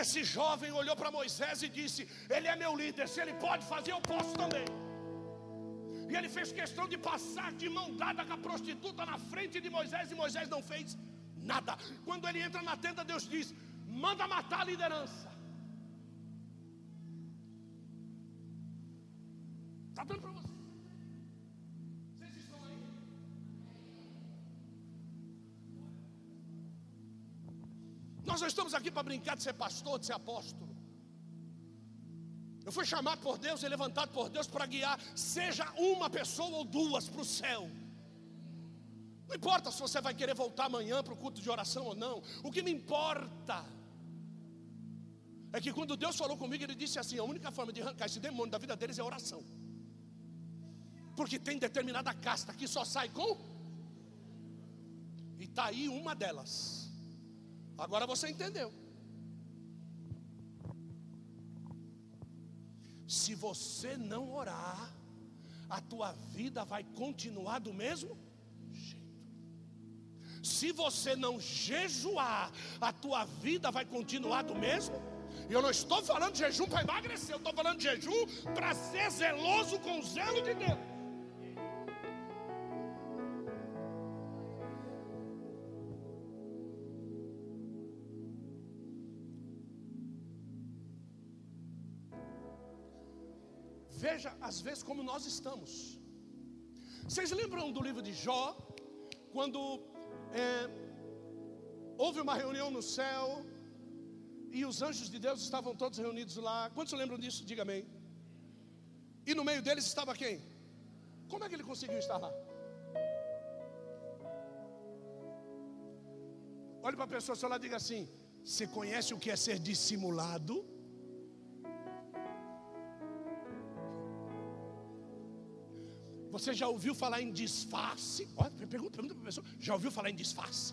Esse jovem olhou para Moisés e disse: Ele é meu líder, se ele pode fazer, eu posso também. E ele fez questão de passar de mão dada com a prostituta na frente de Moisés, e Moisés não fez nada. Quando ele entra na tenda, Deus diz: Manda matar a liderança. Está dando para vocês? Vocês estão aí? Nós não estamos aqui para brincar de ser pastor, de ser apóstolo. Eu fui chamado por Deus e levantado por Deus para guiar, seja uma pessoa ou duas para o céu. Não importa se você vai querer voltar amanhã para o culto de oração ou não. O que me importa é que quando Deus falou comigo, Ele disse assim: a única forma de arrancar esse demônio da vida deles é oração. Porque tem determinada casta que só sai com. E está aí uma delas. Agora você entendeu. Se você não orar, a tua vida vai continuar do mesmo jeito. Se você não jejuar, a tua vida vai continuar do mesmo eu não estou falando de jejum para emagrecer, eu estou falando de jejum para ser zeloso com o zelo de Deus. Às vezes, como nós estamos. Vocês lembram do livro de Jó? Quando é, houve uma reunião no céu e os anjos de Deus estavam todos reunidos lá. Quantos lembram disso? Diga amém. E no meio deles estava quem? Como é que ele conseguiu estar lá? Olhe para a pessoa seu lado e diga assim: Você conhece o que é ser dissimulado? Você já ouviu falar em disfarce? Olha, pergunta, pergunta para a pessoa: já ouviu falar em disfarce?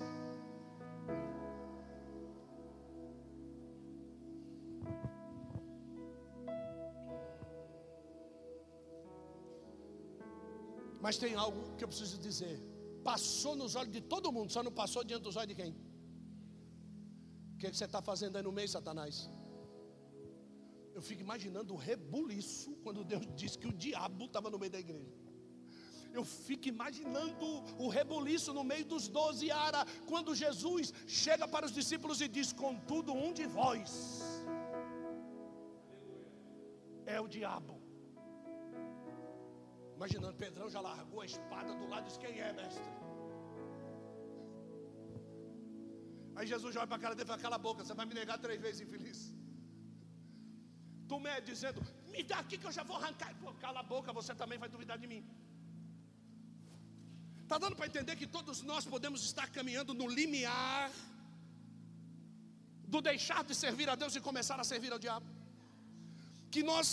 Mas tem algo que eu preciso dizer. Passou nos olhos de todo mundo, só não passou diante dos olhos de quem? O que, é você está fazendo aí no meio, Satanás? Eu fico imaginando o rebuliço quando Deus disse que o diabo estava no meio da igreja. Eu fico imaginando o rebuliço no meio dos doze ara, quando Jesus chega para os discípulos e diz: Contudo, um de vós é o diabo. Imaginando, Pedrão já largou a espada do lado e disse: Quem é, mestre? Aí Jesus olha para a cara dele e fala: Cala a boca, você vai me negar três vezes, infeliz. Tomé dizendo: Me dá aqui que eu já vou arrancar. Pô, cala a boca, você também vai duvidar de mim. Está dando para entender que todos nós podemos estar caminhando no limiar do deixar de servir a Deus e começar a servir ao diabo? Que nós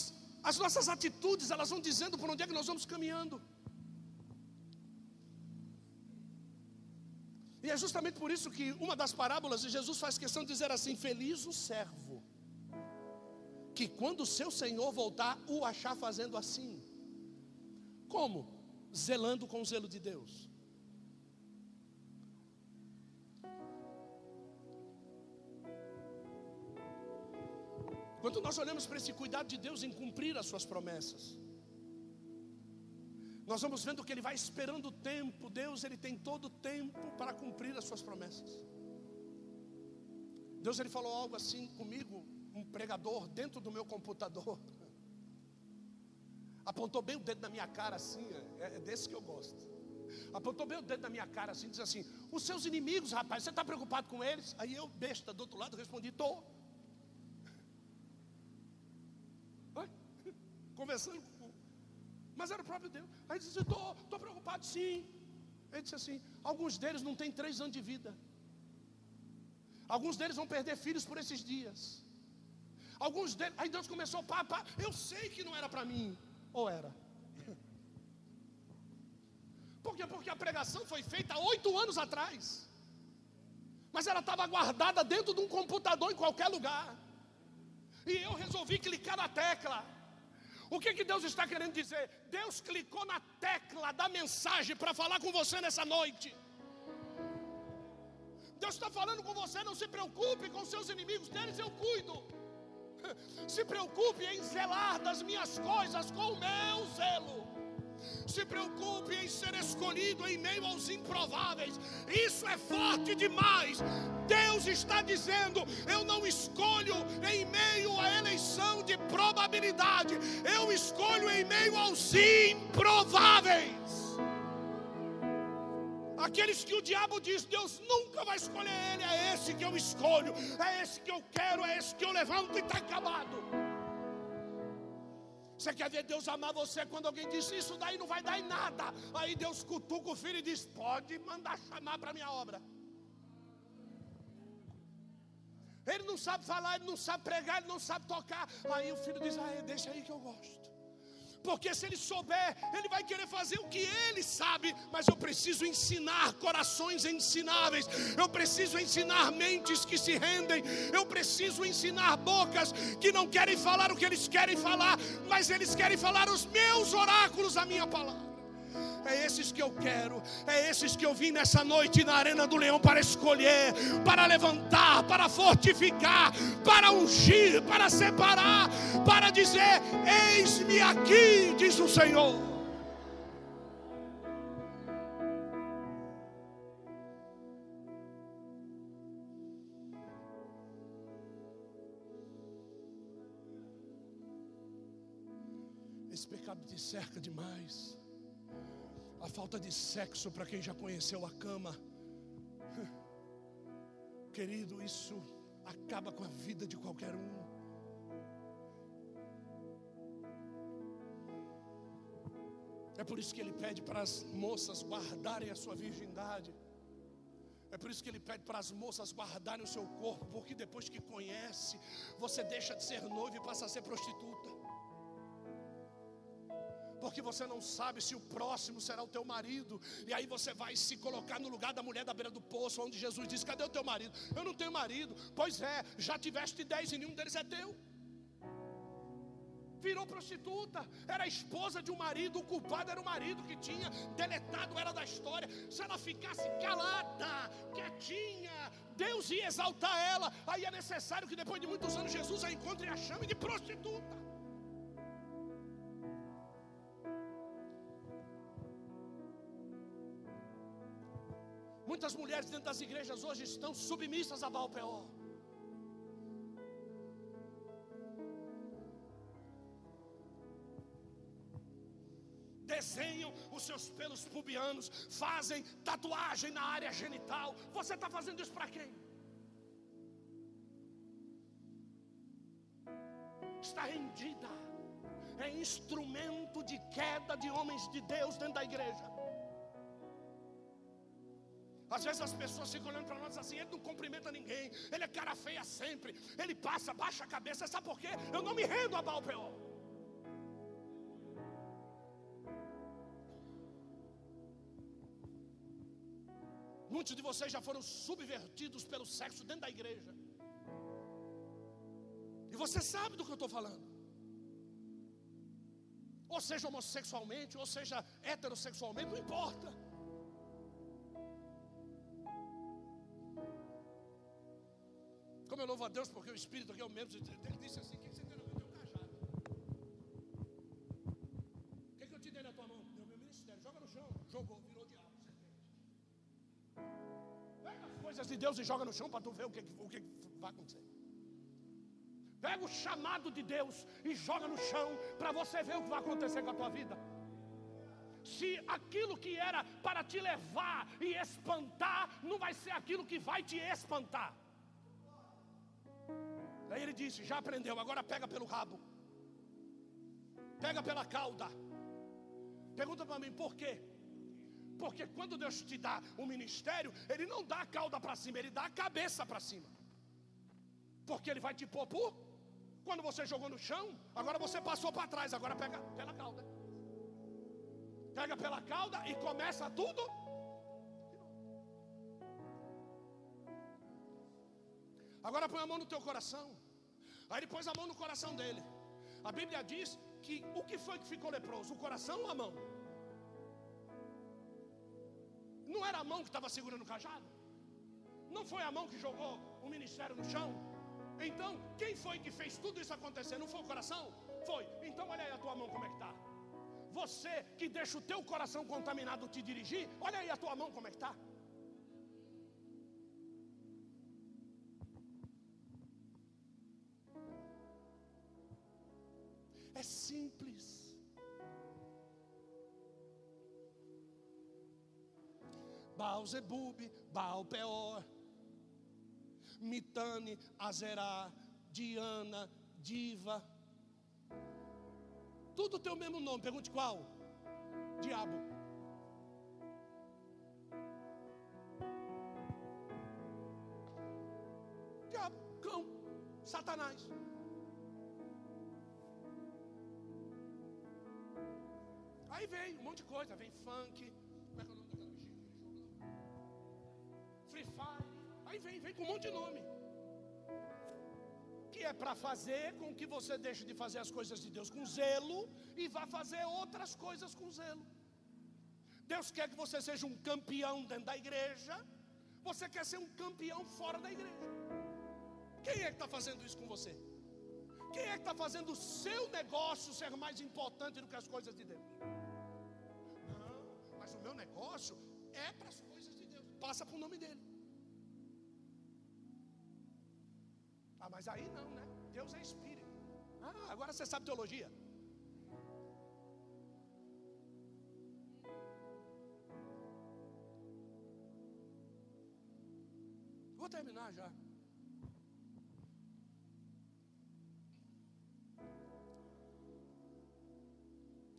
as nossas atitudes, elas vão dizendo por onde é que nós vamos caminhando. E é justamente por isso que uma das parábolas de Jesus faz questão de dizer assim: Feliz o servo, que quando o seu senhor voltar, o achar fazendo assim. Como? Zelando com o zelo de Deus. Quando nós olhamos para esse cuidado de Deus em cumprir as suas promessas, nós vamos vendo que Ele vai esperando o tempo, Deus Ele tem todo o tempo para cumprir as suas promessas. Deus Ele falou algo assim comigo, um pregador dentro do meu computador, apontou bem o dedo na minha cara assim, é, é desse que eu gosto. Apontou bem o dedo na minha cara assim, diz assim: Os seus inimigos, rapaz, você está preocupado com eles? Aí eu, besta, do outro lado, respondi: Estou. conversando com. Mas era o próprio Deus. Aí disse: Estou preocupado, sim. Ele disse assim: Alguns deles não têm três anos de vida. Alguns deles vão perder filhos por esses dias. Alguns deles. Aí Deus começou, pá, pá. Eu sei que não era para mim. Ou era? Por quê? Porque a pregação foi feita oito anos atrás. Mas ela estava guardada dentro de um computador em qualquer lugar. E eu resolvi clicar na tecla. O que, que Deus está querendo dizer? Deus clicou na tecla da mensagem para falar com você nessa noite. Deus está falando com você, não se preocupe com seus inimigos, deles eu cuido. Se preocupe em zelar das minhas coisas com o meu zelo. Se preocupe em ser escolhido em meio aos improváveis. Isso é forte demais. Deus está dizendo: Eu não escolho em meio à eleição de probabilidade, eu escolho em meio aos improváveis. Aqueles que o diabo diz, Deus nunca vai escolher ele, é esse que eu escolho, é esse que eu quero, é esse que eu levanto e está acabado. Você quer ver Deus amar você quando alguém diz isso daí não vai dar em nada. Aí Deus cutuca o filho e diz: Pode mandar chamar para minha obra. Ele não sabe falar, ele não sabe pregar, ele não sabe tocar. Aí o filho diz: ah, Deixa aí que eu gosto. Porque se ele souber, ele vai querer fazer o que ele sabe. Mas eu preciso ensinar corações ensináveis. Eu preciso ensinar mentes que se rendem. Eu preciso ensinar bocas que não querem falar o que eles querem falar, mas eles querem falar os meus oráculos, a minha palavra. É esses que eu quero, é esses que eu vim nessa noite na Arena do Leão para escolher, para levantar, para fortificar, para ungir, para separar, para dizer: Eis-me aqui, diz o Senhor. Esse pecado te cerca demais a falta de sexo para quem já conheceu a cama. Querido, isso acaba com a vida de qualquer um. É por isso que ele pede para as moças guardarem a sua virgindade. É por isso que ele pede para as moças guardarem o seu corpo, porque depois que conhece, você deixa de ser noivo e passa a ser prostituta porque você não sabe se o próximo será o teu marido, e aí você vai se colocar no lugar da mulher da beira do poço, onde Jesus diz: Cadê o teu marido? Eu não tenho marido. Pois é, já tiveste dez e nenhum deles é teu. virou prostituta, era esposa de um marido, o culpado era o marido que tinha deletado ela da história. Se ela ficasse calada, quietinha, Deus ia exaltar ela. Aí é necessário que depois de muitos anos Jesus a encontre e a chame de prostituta. Muitas mulheres dentro das igrejas hoje estão submissas a Baal Peor. desenham os seus pelos pubianos, fazem tatuagem na área genital. Você está fazendo isso para quem? Está rendida, é instrumento de queda de homens de Deus dentro da igreja. Às vezes as pessoas ficam olhando para nós assim, ele não cumprimenta ninguém, ele é cara feia sempre, ele passa, baixa a cabeça, sabe por quê? Eu não me rendo a Baal Peor. Muitos de vocês já foram subvertidos pelo sexo dentro da igreja. E você sabe do que eu estou falando. Ou seja homossexualmente, ou seja heterossexualmente, não importa. Deus, porque o Espírito aqui é o mesmo. Ele disse assim: O que você tem no teu cajado? O que, eu te dei na tua mão? Deu meu ministério. Joga no chão. Jogou, virou diabo. Pega as coisas de Deus e joga no chão para tu ver o que, o que vai acontecer. Pega o chamado de Deus e joga no chão para você ver o que vai acontecer com a tua vida. Se aquilo que era para te levar e espantar, não vai ser aquilo que vai te espantar. Aí ele disse: Já aprendeu, agora pega pelo rabo, pega pela cauda. Pergunta para mim por quê? Porque quando Deus te dá um ministério, Ele não dá a cauda para cima, Ele dá a cabeça para cima. Porque Ele vai te pôr por. Quando você jogou no chão, agora você passou para trás, agora pega pela cauda. Pega pela cauda e começa tudo. Agora põe a mão no teu coração. Aí ele pôs a mão no coração dele. A Bíblia diz que o que foi que ficou leproso? O coração ou a mão? Não era a mão que estava segurando o cajado? Não foi a mão que jogou o ministério no chão? Então, quem foi que fez tudo isso acontecer? Não foi o coração? Foi. Então, olha aí a tua mão como é que está. Você que deixa o teu coração contaminado te dirigir, olha aí a tua mão como é que está. Simples. Baal Zebub, Baal Peor, Mitane, Azerá, Diana, Diva. Tudo tem o mesmo nome. Pergunte qual? Diabo. Diabo, cão, Satanás. Aí vem um monte de coisa, vem funk, como é que é o nome daquela Free Fire, aí vem, vem com um monte de nome. Que é para fazer com que você deixe de fazer as coisas de Deus com zelo e vá fazer outras coisas com zelo. Deus quer que você seja um campeão dentro da igreja, você quer ser um campeão fora da igreja. Quem é que está fazendo isso com você? Quem é que está fazendo o seu negócio ser mais importante do que as coisas de Deus? Negócio é para as coisas de Deus, passa para o nome dele. Ah, mas aí não, né? Deus é espírito. Ah, agora você sabe teologia. Vou terminar já.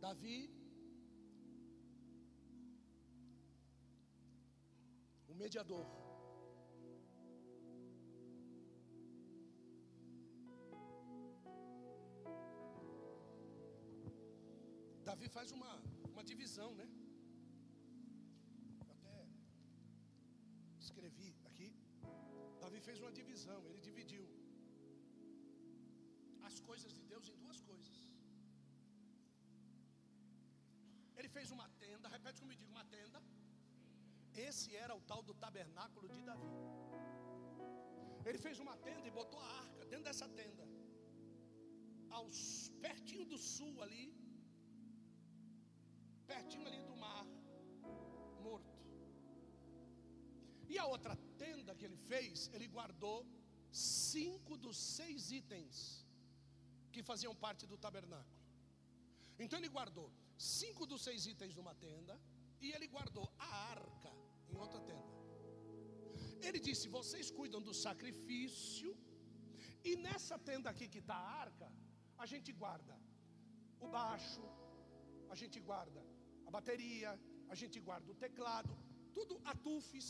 Davi, mediador. Davi faz uma, uma divisão, né? Eu até escrevi aqui. Davi fez uma divisão, ele dividiu as coisas de Deus em duas coisas. Ele fez uma tenda, repete comigo, uma tenda esse era o tal do tabernáculo de Davi. Ele fez uma tenda e botou a arca dentro dessa tenda. Aos pertinho do sul ali, pertinho ali do mar morto. E a outra tenda que ele fez, ele guardou cinco dos seis itens que faziam parte do tabernáculo. Então ele guardou cinco dos seis itens numa tenda e ele guardou a arca em outra tenda. Ele disse: Vocês cuidam do sacrifício, e nessa tenda aqui que está a arca, a gente guarda o baixo, a gente guarda a bateria, a gente guarda o teclado, tudo atufes,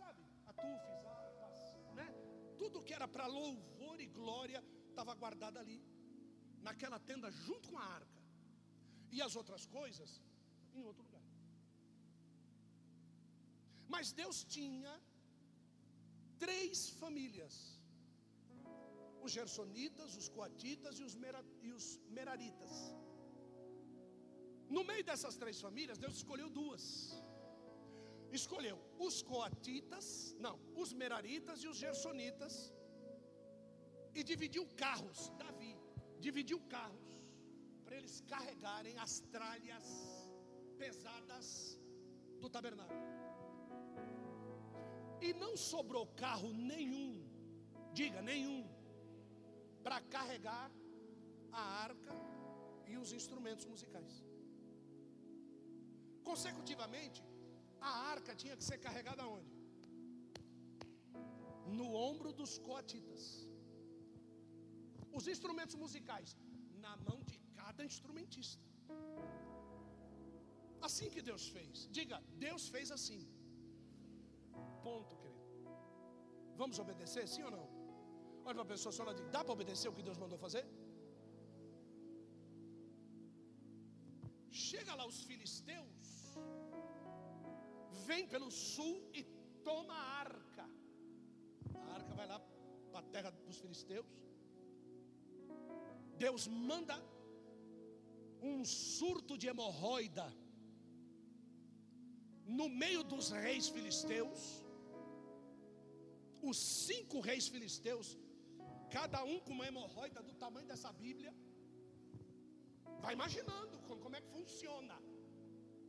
sabe? Atufes, harpas, né? Tudo que era para louvor e glória estava guardado ali, naquela tenda junto com a arca e as outras coisas em outro lugar. Mas Deus tinha três famílias: os gersonitas, os coatitas e os, mera, e os meraritas. No meio dessas três famílias, Deus escolheu duas. Escolheu os coatitas, não, os meraritas e os gersonitas, e dividiu carros. Davi dividiu carros para eles carregarem as tralhas pesadas do tabernáculo. E não sobrou carro nenhum, diga nenhum, para carregar a arca e os instrumentos musicais. Consecutivamente, a arca tinha que ser carregada onde? No ombro dos coatitas. Os instrumentos musicais na mão de cada instrumentista. Assim que Deus fez. Diga, Deus fez assim. Ponto, querido. Vamos obedecer, sim ou não? Olha para a pessoa só diga: dá para obedecer o que Deus mandou fazer? Chega lá os filisteus, vem pelo sul e toma a arca. A arca vai lá para a terra dos filisteus. Deus manda um surto de hemorroida no meio dos reis filisteus. Os cinco reis filisteus, cada um com uma hemorroida do tamanho dessa Bíblia. Vai imaginando como é que funciona.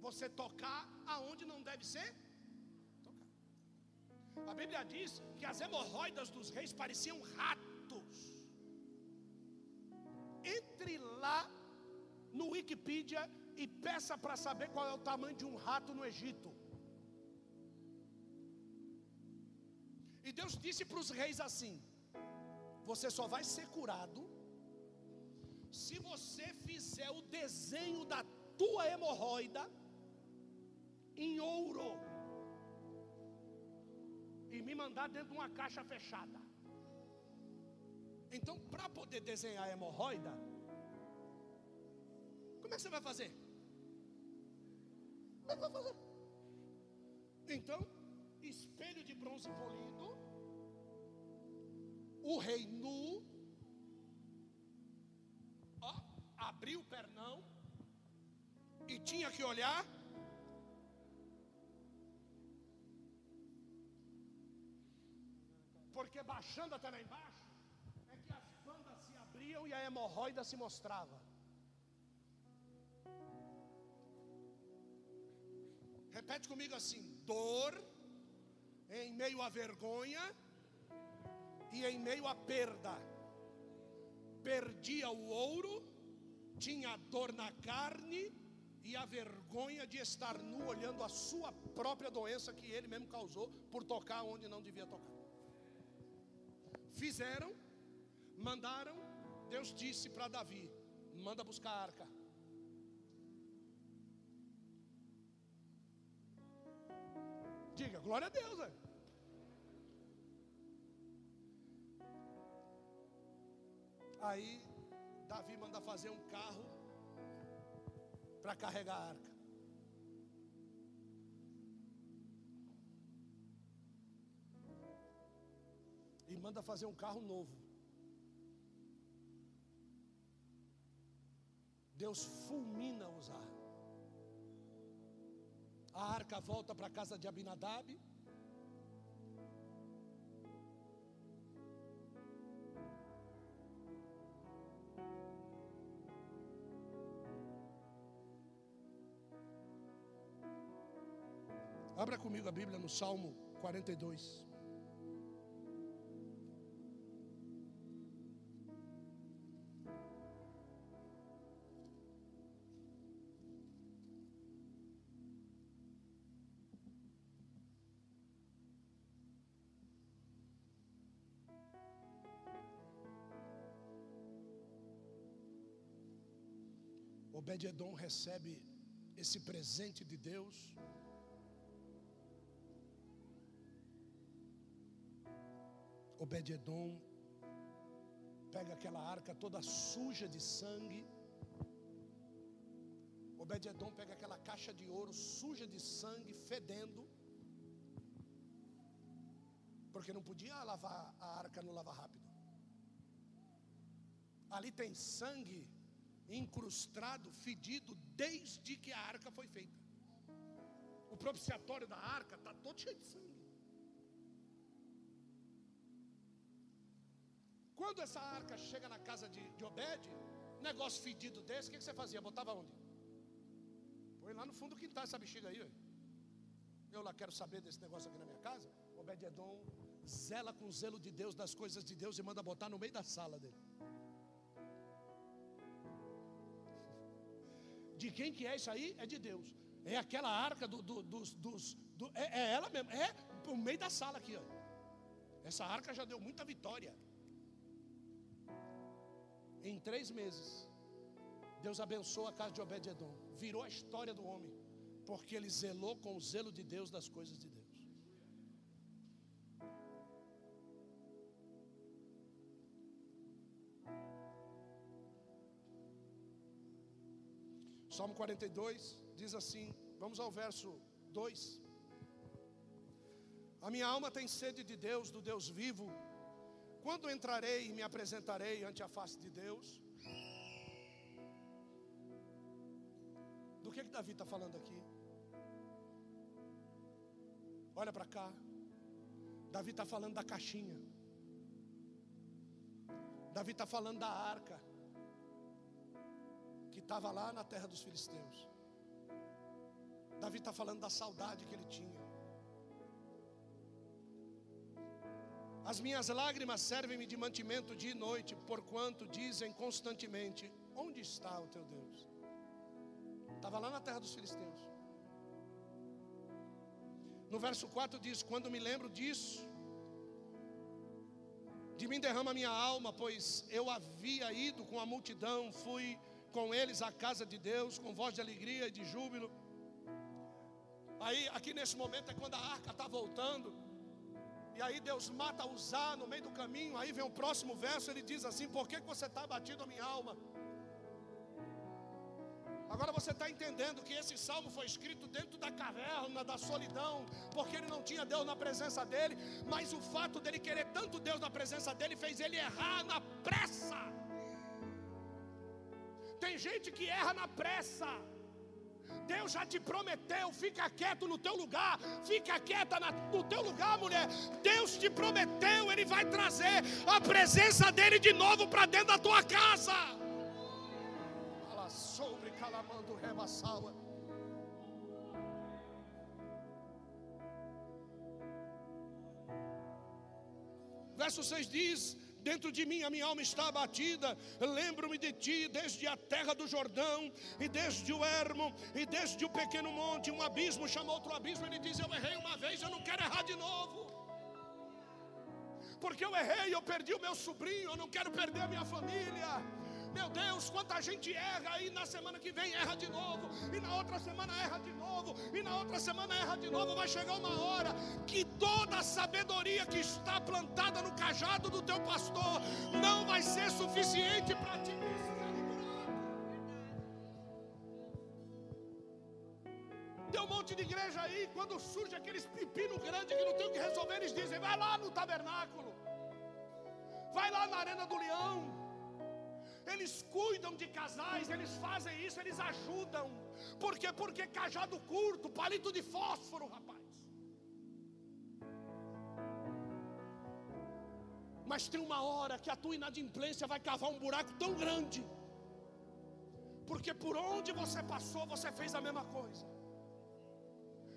Você tocar aonde não deve ser. A Bíblia diz que as hemorroidas dos reis pareciam ratos. Entre lá no Wikipedia e peça para saber qual é o tamanho de um rato no Egito. E Deus disse para os reis assim: Você só vai ser curado se você fizer o desenho da tua hemorroida em ouro e me mandar dentro de uma caixa fechada. Então, para poder desenhar a hemorroida, como é que você vai fazer? Como é que vai fazer? Então, espelho de bronze polido, o rei nu, ó, abriu o pernão e tinha que olhar. Porque baixando até lá embaixo, é que as bandas se abriam e a hemorroida se mostrava. Repete comigo assim: dor, em meio à vergonha e em meio à perda. Perdia o ouro, tinha dor na carne e a vergonha de estar nu olhando a sua própria doença que ele mesmo causou por tocar onde não devia tocar. Fizeram, mandaram, Deus disse para Davi: manda buscar a arca. Diga, glória a Deus. Véio. Aí Davi manda fazer um carro para carregar a arca. E manda fazer um carro novo. Deus fulmina usar. A arca volta para a casa de Abinadab. Abra comigo a Bíblia no Salmo 42. Obed-Edom recebe esse presente de Deus. Obed-Edom pega aquela arca toda suja de sangue. Obed-Edom pega aquela caixa de ouro suja de sangue, fedendo. Porque não podia lavar a arca no lava rápido. Ali tem sangue incrustado, fedido, desde que a arca foi feita. O propiciatório da arca está todo cheio de sangue. Quando essa arca chega na casa de, de Obed, negócio fedido desse, o que, que você fazia? Botava onde? Põe lá no fundo do quintal essa bexiga aí. Eu lá quero saber desse negócio aqui na minha casa. Obed Edom zela com zelo de Deus das coisas de Deus e manda botar no meio da sala dele. De quem que é isso aí? É de Deus. É aquela arca do, do, dos. dos do, é, é, ela mesmo. É por meio da sala aqui. Ó. Essa arca já deu muita vitória. Em três meses, Deus abençoou a casa de Obed-Edom. Virou a história do homem. Porque ele zelou com o zelo de Deus das coisas de Deus. Salmo 42 diz assim: vamos ao verso 2. A minha alma tem sede de Deus, do Deus vivo. Quando entrarei e me apresentarei ante a face de Deus? Do que, que Davi está falando aqui? Olha para cá. Davi está falando da caixinha. Davi está falando da arca que estava lá na terra dos filisteus. Davi está falando da saudade que ele tinha. As minhas lágrimas servem-me de mantimento dia e noite, porquanto dizem constantemente: Onde está o teu Deus? Estava lá na terra dos filisteus. No verso 4 diz: Quando me lembro disso, de mim derrama minha alma, pois eu havia ido com a multidão, fui com eles à casa de Deus, com voz de alegria e de júbilo. Aí, aqui nesse momento é quando a arca está voltando. E aí Deus mata Uzá no meio do caminho. Aí vem o próximo verso, ele diz assim: Por que você está abatido a minha alma? Agora você está entendendo que esse salmo foi escrito dentro da caverna, da solidão, porque ele não tinha Deus na presença dele, mas o fato dele querer tanto Deus na presença dele fez ele errar na pressa. Tem gente que erra na pressa. Deus já te prometeu, fica quieto no teu lugar, fica quieta no teu lugar, mulher. Deus te prometeu, Ele vai trazer a presença dEle de novo para dentro da tua casa. Fala sobre calamando rebaçaua. Verso 6 diz: Dentro de mim a minha alma está abatida. Lembro-me de ti desde a terra do Jordão, e desde o ermo, e desde o pequeno monte. Um abismo chama outro abismo. Ele diz: Eu errei uma vez, eu não quero errar de novo. Porque eu errei, eu perdi o meu sobrinho, eu não quero perder a minha família. Meu Deus, quanta gente erra aí na semana que vem erra de novo, e na outra semana erra de novo, e na outra semana erra de novo. Vai chegar uma hora que toda a sabedoria que está plantada no cajado do teu pastor não vai ser suficiente para te Tem um monte de igreja aí, quando surge aqueles pepino grande que não tem o que resolver, eles dizem: vai lá no tabernáculo, vai lá na arena do leão Eles cuidam de casais, eles fazem isso, eles ajudam. Por quê? Porque cajado curto, palito de fósforo, rapaz. Mas tem uma hora que a tua inadimplência vai cavar um buraco tão grande. Porque por onde você passou, você fez a mesma coisa.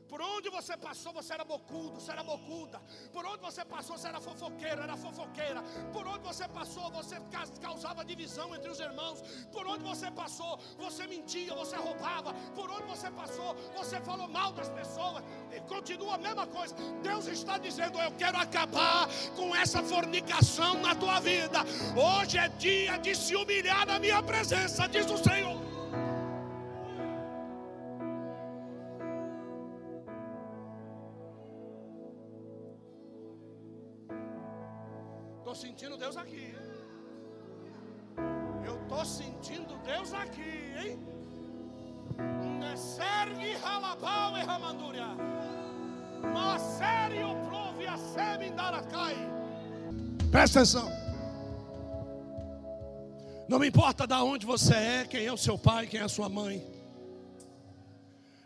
Por onde você passou, você era bocudo, você era bocuda. Por onde você passou, você era fofoqueiro, era fofoqueira. Por onde você passou, você causava divisão entre os irmãos. Por onde você passou, você mentia, você roubava. Por onde você passou, você falou mal das pessoas. E continua a mesma coisa. Deus está dizendo: Eu quero acabar com essa fornicação na tua vida. Hoje é dia de se humilhar na minha presença, diz o Senhor. Sentindo Deus aqui. Eu estou sentindo Deus aqui, hein? Nesergi halabau e ramandúria. A semindaracai. Presta atenção. Não me importa de onde você é, quem é o seu pai, quem é a sua mãe.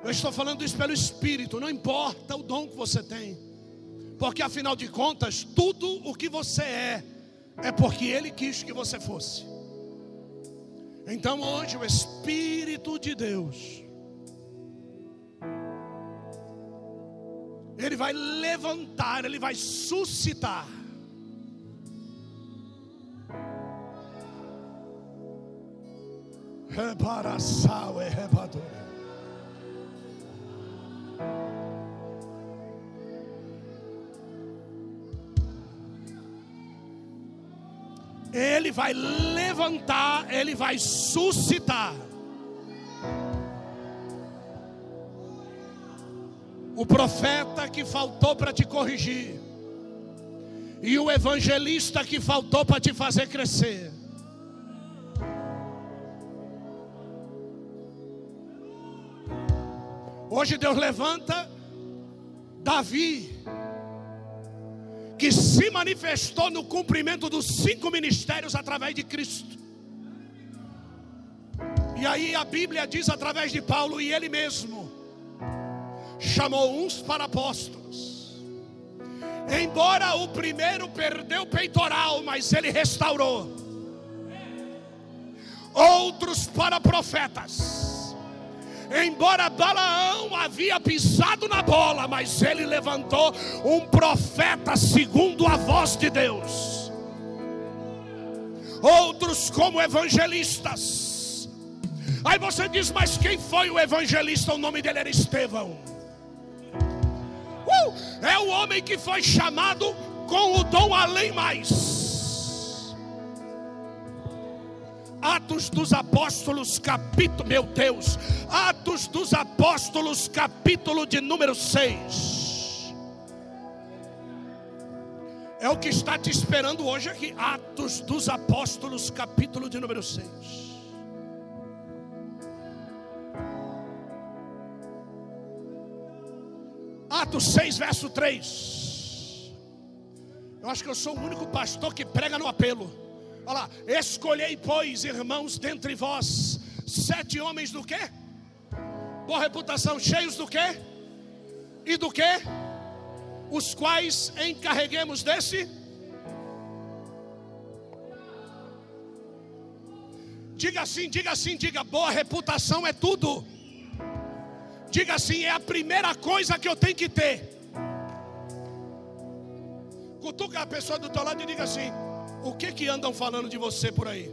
Eu estou falando isso pelo Espírito, não importa o dom que você tem. Porque afinal de contas, tudo o que você é, é porque Ele quis que você fosse. Então hoje o Espírito de Deus, Ele vai levantar, Ele vai suscitar. Reparação e rebadura. Ele vai levantar, ele vai suscitar. O profeta que faltou para te corrigir, e o evangelista que faltou para te fazer crescer. Hoje Deus levanta Davi que se manifestou no cumprimento dos cinco ministérios através de Cristo. E aí a Bíblia diz através de Paulo, e ele mesmo chamou uns para apóstolos. Embora o primeiro perdeu o peitoral, mas ele restaurou. Outros para profetas Embora Balaão havia pisado na bola, mas ele levantou um profeta segundo a voz de Deus. Outros como evangelistas. Aí você diz, mas quem foi o evangelista? O nome dele era Estevão. Uh, é o homem que foi chamado com o dom além mais. Atos dos Apóstolos, capítulo, meu Deus, Atos dos Apóstolos, capítulo de número 6. É o que está te esperando hoje aqui. Atos dos Apóstolos, capítulo de número 6. Atos 6, verso 3. Eu acho que eu sou o único pastor que prega no apelo. Olha lá, escolhei, pois, irmãos, dentre vós, sete homens do quê? Boa reputação, cheios do quê? E do quê? Os quais encarreguemos desse? Diga assim, diga assim, diga, boa reputação é tudo. Diga assim, é a primeira coisa que eu tenho que ter. Cutuca a pessoa do teu lado e diga assim: o que que andam falando de você por aí?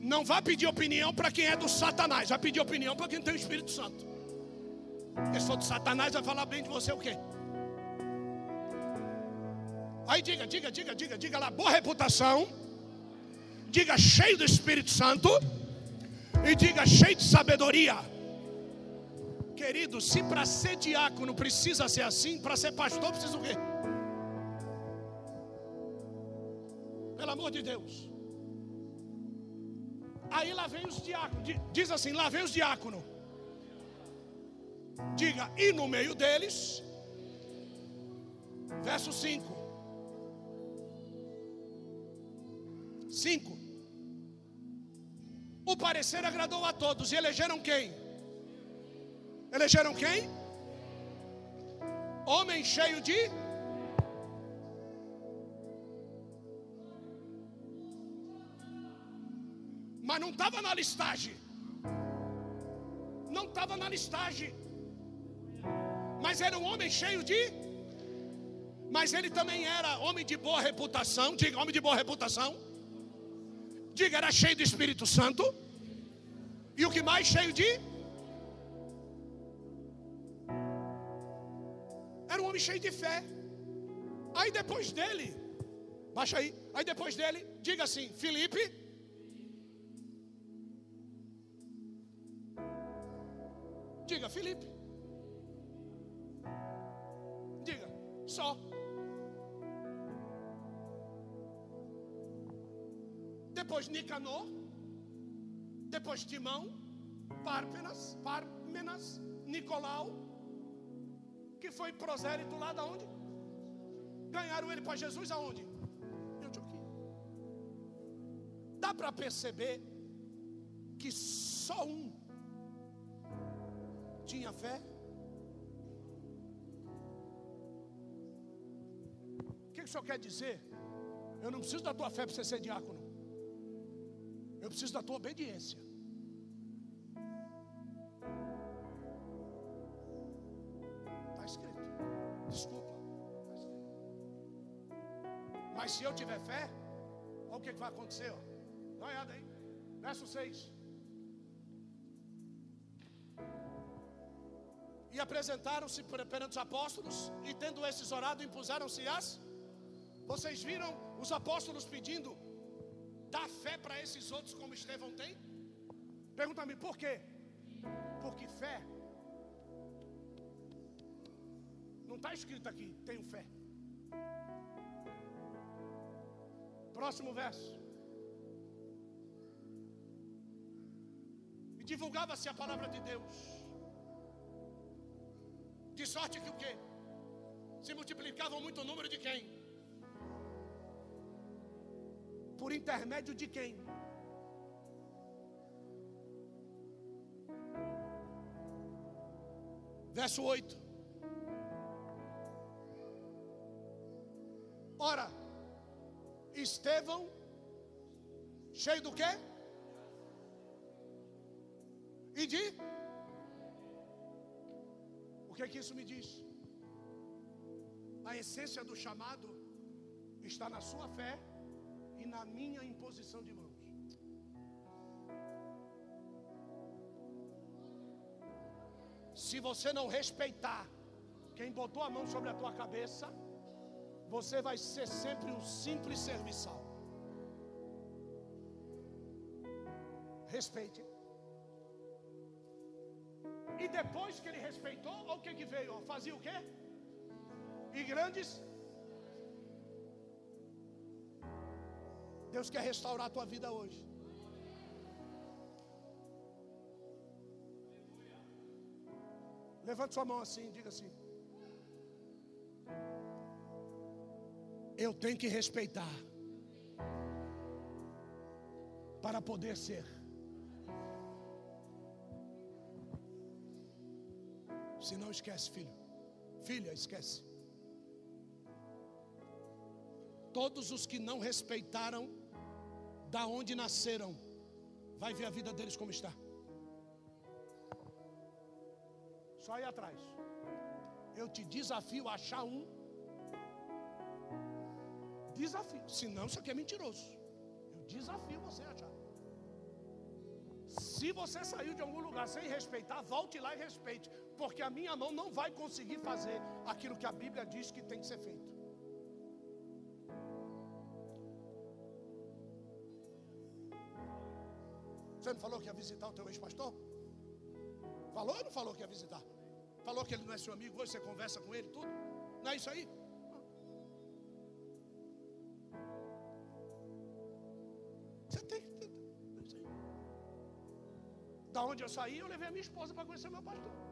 Não vá pedir opinião para quem é do Satanás, vai pedir opinião para quem tem o Espírito Santo. Porque se for do Satanás, vai falar bem de você o quê? Aí diga, diga, diga, diga, diga lá, boa reputação. Diga cheio do Espírito Santo. E diga cheio de sabedoria. Querido, se para ser diácono precisa ser assim, para ser pastor precisa o quê? Pelo amor de Deus. Aí lá vem os diáconos. Diz assim: lá vem os diáconos. Diga, e no meio deles, verso 5. Cinco. O parecer agradou a todos. E elegeram quem? Elegeram quem? Homem cheio de. Mas não estava na listagem. Não estava na listagem. Mas era um homem cheio de. Mas ele também era homem de boa reputação. Diga, homem de boa reputação. Diga, era cheio do Espírito Santo. E o que mais? Cheio de. Era um homem cheio de fé. Aí depois dele, baixa aí. Aí depois dele, diga assim: Felipe. Diga, Felipe. Diga, só. Depois Nicanor. Depois Timão. Párpenas. Pármenas. Nicolau. Que foi prosélito lá da onde? Ganharam ele para Jesus aonde? Dá para perceber que só um tinha fé? O que, que o senhor quer dizer? Eu não preciso da tua fé para você ser diácono. Eu preciso da tua obediência. Está escrito. Desculpa. Tá escrito. Mas se eu tiver fé, olha o que, que vai acontecer. Ó. Dá uma olhada aí. Verso 6. E apresentaram-se perante os apóstolos, e tendo esses orado, impuseram-se as. Vocês viram os apóstolos pedindo Dá fé para esses outros como Estevão tem? Pergunta-me por quê? Porque fé não está escrito aqui, tenho fé. Próximo verso. E divulgava-se a palavra de Deus. De sorte que o quê? Se multiplicavam muito o número de quem? Por intermédio de quem? Verso 8. Ora, Estevão, cheio do quê? E de? Que é que isso me diz? A essência do chamado está na sua fé e na minha imposição de mãos. Se você não respeitar quem botou a mão sobre a tua cabeça, você vai ser sempre um simples serviçal. Respeite. E depois que ele respeitou, olha o que, que veio? Fazia o quê? E grandes Deus quer restaurar a tua vida hoje. Levante sua mão assim, diga assim. Eu tenho que respeitar para poder ser. Se não esquece, filho. Filha, esquece. Todos os que não respeitaram da onde nasceram, vai ver a vida deles como está. Só aí atrás. Eu te desafio a achar um. Desafio. Senão isso aqui é mentiroso. Eu desafio você a achar. Se você saiu de algum lugar sem respeitar, volte lá e respeite. Porque a minha mão não vai conseguir fazer aquilo que a Bíblia diz que tem que ser feito. Você não falou que ia visitar o teu ex-pastor? Falou ou não falou que ia visitar? Falou que ele não é seu amigo hoje, você conversa com ele, tudo? Não é isso aí? Você tem que. Da onde eu saí, eu levei a minha esposa para conhecer meu pastor.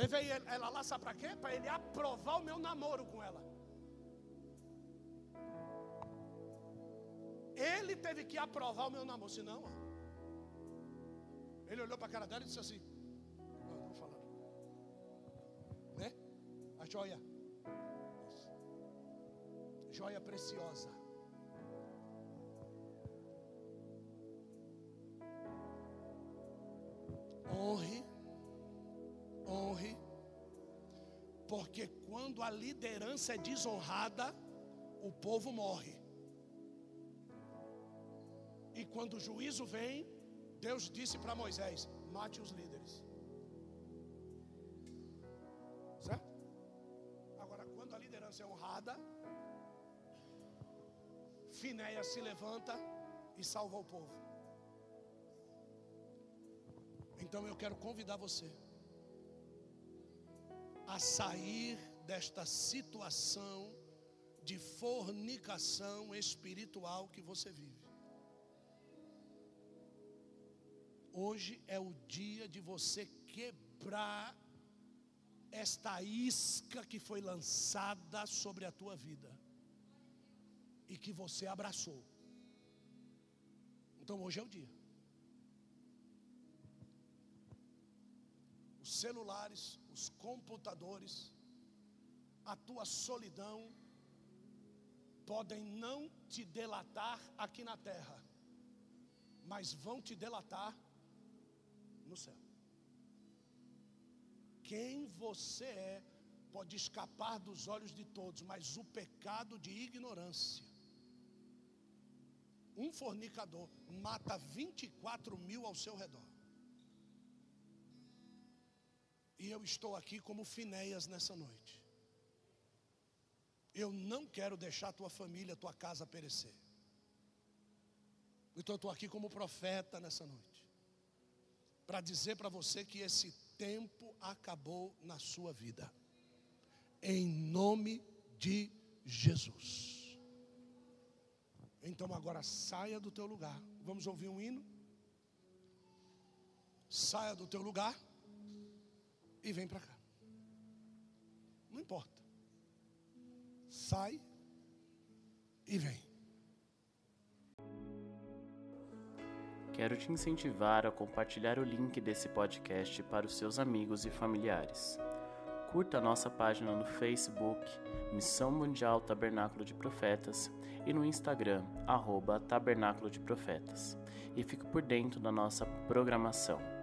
Levei ela lá, sabe para quê? Para ele aprovar o meu namoro com ela. Ele teve que aprovar o meu namoro. Se não, ó. ele olhou para a cara dela e disse assim: Não, não vou falar. Né? A joia. Joia preciosa. Porque quando a liderança é desonrada, o povo morre. E quando o juízo vem, Deus disse para Moisés: mate os líderes. Certo? Agora, quando a liderança é honrada, Finéia se levanta e salva o povo. Então eu quero convidar você a sair desta situação de fornicação espiritual que você vive. Hoje é o dia de você quebrar esta isca que foi lançada sobre a tua vida e que você abraçou. Então hoje é o dia. Celulares, os computadores, a tua solidão podem não te delatar aqui na terra, mas vão te delatar no céu. Quem você é pode escapar dos olhos de todos, mas o pecado de ignorância. Um fornicador mata 24 mil ao seu redor. E eu estou aqui como Finéias nessa noite. Eu não quero deixar tua família, tua casa perecer. Então eu estou aqui como profeta nessa noite para dizer para você que esse tempo acabou na sua vida. Em nome de Jesus. Então agora saia do teu lugar. Vamos ouvir um hino? Saia do teu lugar e vem para cá. Não importa. Sai e vem. Quero te incentivar a compartilhar o link desse podcast para os seus amigos e familiares. Curta a nossa página no Facebook, Missão Mundial Tabernáculo de Profetas, e no Instagram, arroba Tabernáculo de Profetas. E fique por dentro da nossa programação.